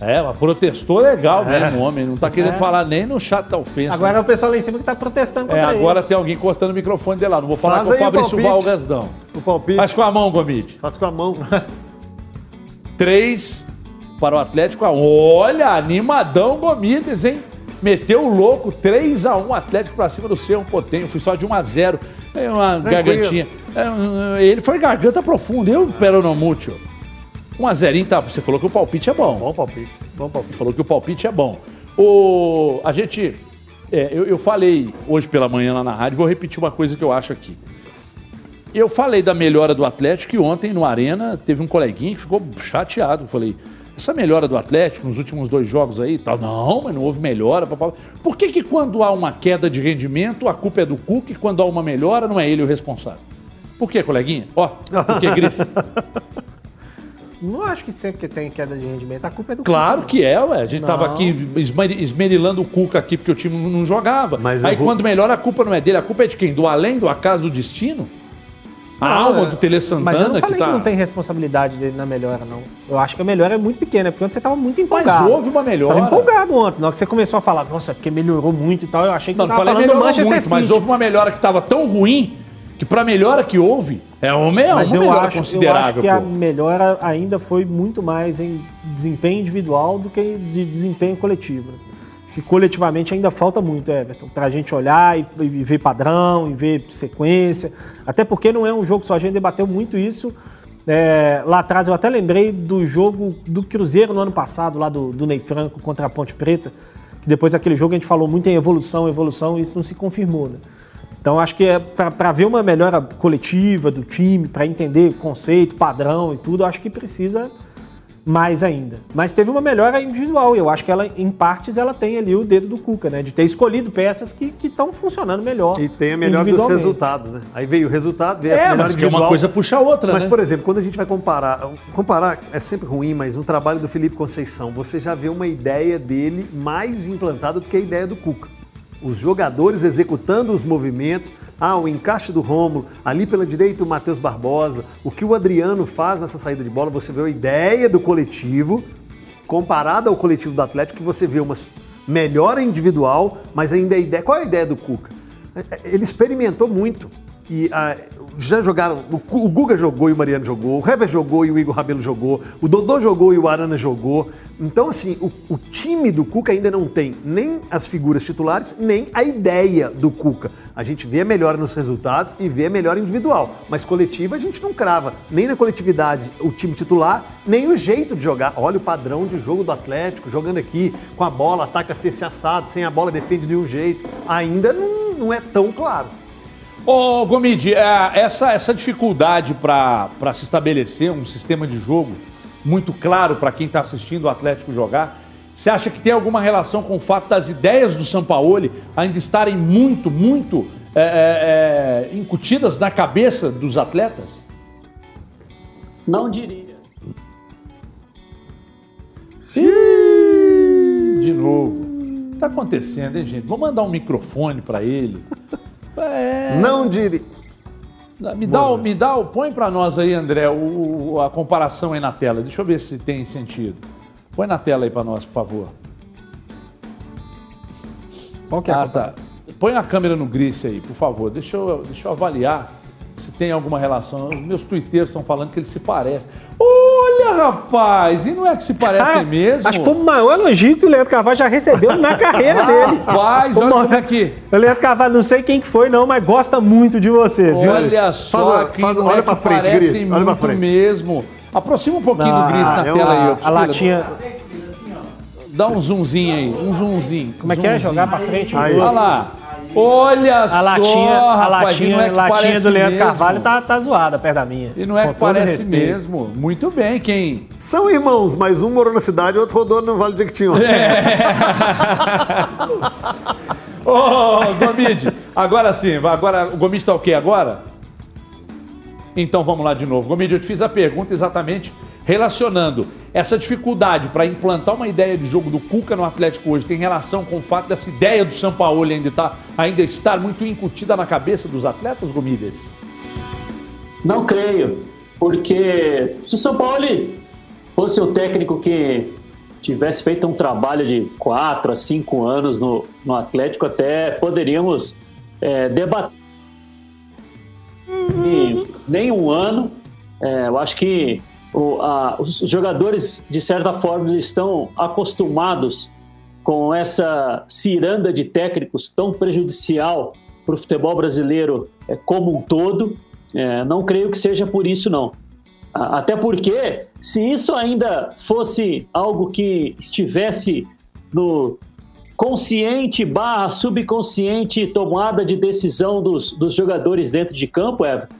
É, mas protestou legal É. mesmo, o homem. Não tá querendo É. falar nem no chat da ofensa. Agora é o pessoal lá em cima que tá protestando É, contra agora tem alguém cortando o microfone de lá. Não vou falar Faz com o aí o Fabrício palpite. Valgasdão. O palpite. Faz com a mão, Gomide. Faz com a mão. <laughs> 3 para o Atlético. Olha, animadão Gomides, hein? Meteu o louco, 3 a 1 Atlético para cima do Cerro Portenho. Fui só de 1 a 0 É uma Tranquilo. gargantinha. É, um, ele foi garganta profunda, eu, Peronomútil. 1 a 0 tá? Você falou que o palpite é bom. Bom palpite. Bom palpite. Falou que o palpite é bom. O, a gente. é, eu, eu falei hoje pela manhã lá na rádio, vou repetir uma coisa que eu acho aqui. Eu falei da melhora do Atlético e ontem no Arena teve um coleguinha que ficou chateado. Eu falei, essa melhora do Atlético nos últimos dois jogos aí, tal, não, mas não houve melhora. papapá. Por que, que quando há uma queda de rendimento, a culpa é do Cuca e quando há uma melhora, não é ele o responsável? Por que, coleguinha? Ó, por que, Grace? <laughs> Não acho que sempre que tem queda de rendimento, a culpa é do Claro Cuca. que é, ué. A gente tava Não. aqui esmeri- esmerilando o Cuca aqui porque o time não jogava. Mas Aí vou- quando melhora, a culpa não é dele, a culpa é de quem? Do além, do acaso do destino? A Não, alma é- do Tele Mas eu Santana não que falei que, tá. não tem responsabilidade dele na melhora, não. Eu acho que a melhora é muito pequena, porque ontem você estava muito Mas empolgado. houve uma melhora. Você tava empolgado ontem. Na hora que você começou a falar, nossa, é porque melhorou muito e tal, eu achei que Não, não tava falei falando do melhorou Manchester muito, mas City. houve uma melhora que estava tão ruim que pra melhora que houve, é uma, é uma Mas eu melhora acho, eu considerável. acho que a pô. melhora ainda foi muito mais em desempenho individual do que de desempenho coletivo. né? Que coletivamente ainda falta muito, Everton, para a gente olhar e, e ver padrão, e ver sequência. Até porque não é um jogo só, a gente debateu muito isso. é, lá atrás eu até lembrei do jogo do Cruzeiro no ano passado, lá do, do Ney Franco contra a Ponte Preta, que depois daquele jogo a gente falou muito em evolução, evolução, e isso não se confirmou. Né? Então acho que é para ver uma melhora coletiva do time, para entender conceito, padrão e tudo, acho que precisa mais ainda. Mas teve uma melhora individual e eu acho que ela, em partes, ela tem ali o dedo do Cuca, né? De ter escolhido peças que estão funcionando melhor. E tem a melhor dos resultados, né? Aí veio o resultado, veio É, essa melhor mas que uma individual. coisa puxa a outra, Mas, né? por exemplo, quando a gente vai comparar, comparar é sempre ruim, mas no trabalho do Felipe Conceição, você já vê uma ideia dele mais implantada do que a ideia do Cuca. Os jogadores executando os movimentos, ah, o encaixe do Rômulo, ali pela direita o Matheus Barbosa, o que o Adriano faz nessa saída de bola, você vê a ideia do coletivo comparada ao coletivo do Atlético, que você vê uma melhora individual, mas ainda a ideia. Qual é a ideia do Cuca? Ele experimentou muito. E ah, já jogaram. O Guga jogou e o Mariano jogou, o Hever jogou e o Igor Rabelo jogou, o Dodô jogou e o Arana jogou. Então, assim, o, o time do Cuca ainda não tem nem as figuras titulares, nem a ideia do Cuca. A gente vê a melhora nos resultados e vê a melhora individual. Mas coletiva a gente não crava. Nem na coletividade o time titular, nem o jeito de jogar. Olha o padrão de jogo do Atlético, jogando aqui, com a bola, ataca esse assado, sem a bola defende de um jeito. Ainda não, não é tão claro. Ô, Gomide, é, essa, essa dificuldade para se estabelecer um sistema de jogo muito claro para quem está assistindo o Atlético jogar, você acha que tem alguma relação com o fato das ideias do Sampaoli ainda estarem muito, muito é, é, é, incutidas na cabeça dos atletas? Não diria. Ih, de novo. O que tá acontecendo, hein, gente? Vou mandar um microfone para ele. <laughs> É. Não diria. Me dá, o, me dá o. Põe para nós aí, André, o, a comparação aí na tela. Deixa eu ver se tem sentido. Põe na tela aí para nós, por favor. Qual que é a ah, tá. Põe a câmera no Grice aí, por favor. Deixa eu, deixa eu avaliar se tem alguma relação. Os meus tuiteiros estão falando que eles se parecem. Olha, rapaz! E não é que se parecem Ah, mesmo? Acho que foi o maior elogio que o Leandro Carvalho já recebeu na carreira dele. Rapaz, olha maior- como é que... O Leandro Carvalho, não sei quem que foi não, mas gosta muito de você, viu? Olha só Faz- que faz- não olha é pra que frente, Gris, olha pra frente. mesmo. Aproxima um pouquinho Não, do Gris na é tela uma- aí. ó, A latinha... Dá um zoomzinho aí, um zoomzinho. Como é que é? Jogar pra frente? Aí. Olha lá. Olha A só, latinha, a rapaz, latinha, e não é latinha do Leandro mesmo. Carvalho tá, tá zoada perto da minha. E não é que parece mesmo. Muito bem, quem? São irmãos, mas um morou na cidade e outro rodou no Vale do Jequitinhonha. <laughs> Ô, Gomide, agora sim, agora o Gomide tá o quê agora? Então vamos lá de novo. Gomide, eu te fiz a pergunta exatamente relacionando essa dificuldade para implantar uma ideia de jogo do Cuca no Atlético hoje tem relação com o fato dessa ideia do São Paulo ainda, tá, ainda estar muito incutida na cabeça dos atletas, Gomides? Não creio, porque se o São Paulo fosse o técnico que tivesse feito um trabalho de 4 a 5 anos no, no Atlético, até poderíamos é, debater. E nem um ano, é, eu acho que o- a- os jogadores, de certa forma, estão acostumados com essa ciranda de técnicos tão prejudicial para o futebol brasileiro é, como um todo. É, não creio que seja por isso, não. Até porque, se isso ainda fosse algo que estivesse no consciente barra subconsciente tomada de decisão dos, dos jogadores dentro de campo, Everton,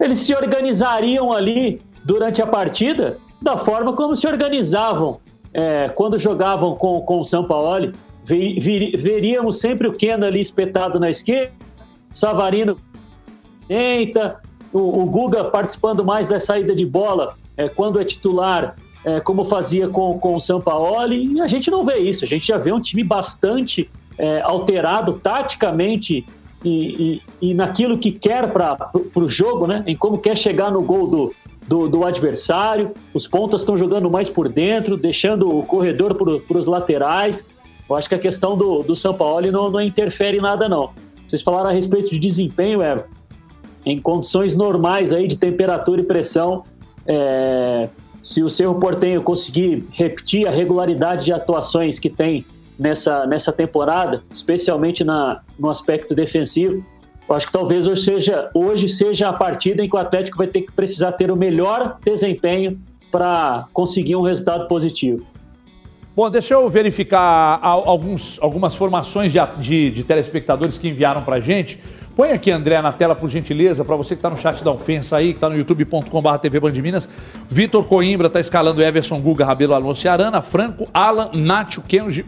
eles se organizariam ali durante a partida da forma como se organizavam é, quando jogavam com, com o São Paulo. Ve- veri- veríamos sempre o Keno ali espetado na esquerda, Savarino tenta, o, o Guga participando mais da saída de bola é, quando é titular, é, como fazia com, com o Sampaoli, e a gente não vê isso. A gente já vê um time bastante é, alterado taticamente e, e- e naquilo que quer para o jogo, né? em como quer chegar no gol do, do, do adversário. Os pontas estão jogando mais por dentro, deixando o corredor para os laterais. Eu acho que a questão do, do Sampaoli não, não interfere em nada, não. Vocês falaram a respeito de desempenho, Everton em condições normais aí de temperatura e pressão, é, se o Cerro Portenho conseguir repetir a regularidade de atuações que tem nessa, nessa temporada, especialmente na, no aspecto defensivo, eu acho que talvez hoje seja, hoje seja a partida em que o Atlético vai ter que precisar ter o melhor desempenho para conseguir um resultado positivo. Bom, deixa eu verificar al- alguns, algumas formações de, de- de telespectadores que enviaram pra gente. Põe aqui, André, na tela, por gentileza, para você que está no chat da ofensa aí, que está no youtube.com.br TV Band de Minas. Vitor Coimbra está escalando Everson, Guga, Rabelo, Alonso Arana, Franco, Alan, Nátio, Keno, Gi-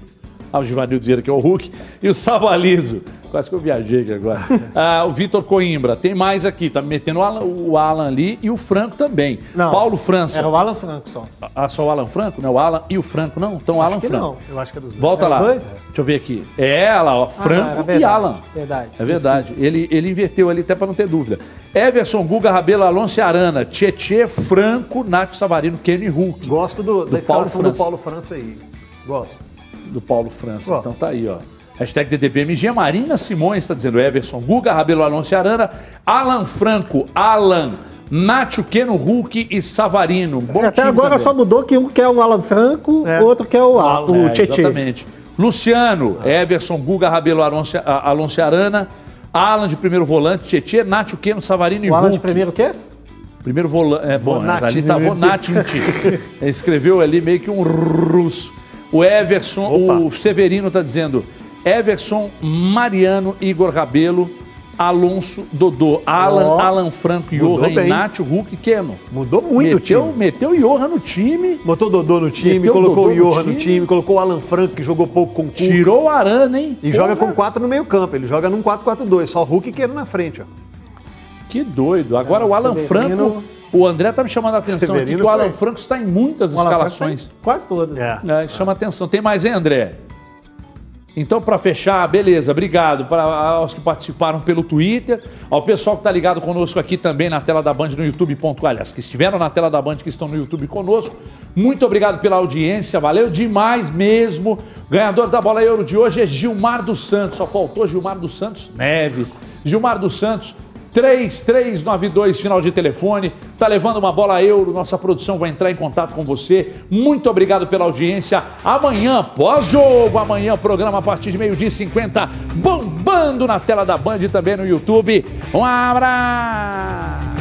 ah, o Givanildo Vieira, que é o Hulk, e o Savalizo. Quase que eu viajei aqui agora. <laughs> Ah, o Vitor Coimbra. Tem mais aqui, tá me metendo o Alan, o Alan ali e o Franco também. Não, Paulo França. Era o Alan Franco só. Ah, só o Alan Franco? Não, o Alan e o Franco não? Então o Alan que Franco. não. Eu acho que é dos dois. Volta É lá. dois? Deixa eu ver aqui. É ela, ó. Ah, Franco era e verdade. Alan. Verdade. É verdade. Ele, ele inverteu ali até para não ter dúvida. Everson, Guga, Rabelo, Alonso e Arana, Tietê, Franco, Nath Savarino, Kenny Hulk. Gosto do, da do Paulo escalação do França. Paulo França aí. Gosto. Do Paulo França. Ó. Então tá aí, ó. Hashtag DDBMG. Marina Simões está dizendo Everson, Guga, Rabelo, Alonso e Arana, Alan Franco, Alan, Nacho, Keno, Hulk e Savarino. Bom Até agora também. só mudou que um quer o Alan Franco, o outro quer o, Al- o É, Tietê. Exatamente. Luciano, Everson, Guga, Rabelo, Alonso, e Arana, Alan de primeiro volante, Tietê, Nacho, Keno, Savarino e O Alan Hulk. de primeiro o quê? Primeiro volante. É bom, Vonati. ali tá <laughs> Vonati. Escreveu ali meio que um russo. O Everson, o Severino tá dizendo Everson, Mariano, Igor Rabelo, Alonso, Dodô, Alan, Ó, Alan Franco, Johan. Inácio, Hulk e Keno. Mudou muito meteu, o time. Meteu o Johan no time. Botou o Dodô no time, Meteu colocou o no Johan no time. time, colocou o Alan Franco, que jogou pouco com o Cuca. Tirou o Arana, hein? E joga com quatro no meio campo. Ele joga num 4-4-2, só Hulk e Queiro na frente, ó. Que doido. Agora o Alan Severino- Franco. O André tá me chamando a atenção aqui Severino que o Alan foi. Franco está em muitas escalações. Quase todas. É. É, chama atenção. Tem mais, hein, André? Então, para fechar, beleza, obrigado para aos que participaram pelo Twitter, ao pessoal que está ligado conosco aqui também na tela da Band no YouTube.com, aliás, que estiveram na tela da Band, que estão no YouTube conosco. Muito obrigado pela audiência, valeu demais mesmo. Ganhador da bola euro de hoje é Gilmar dos Santos, só faltou Gilmar dos Santos Neves. Gilmar dos Santos, 3392, final de telefone. Tá levando uma bola euro. Nossa produção vai entrar em contato com você. Muito obrigado pela audiência. Amanhã, pós-jogo, amanhã, programa a partir de meio-dia e 50, bombando na tela da Band e também no YouTube. Um abraço!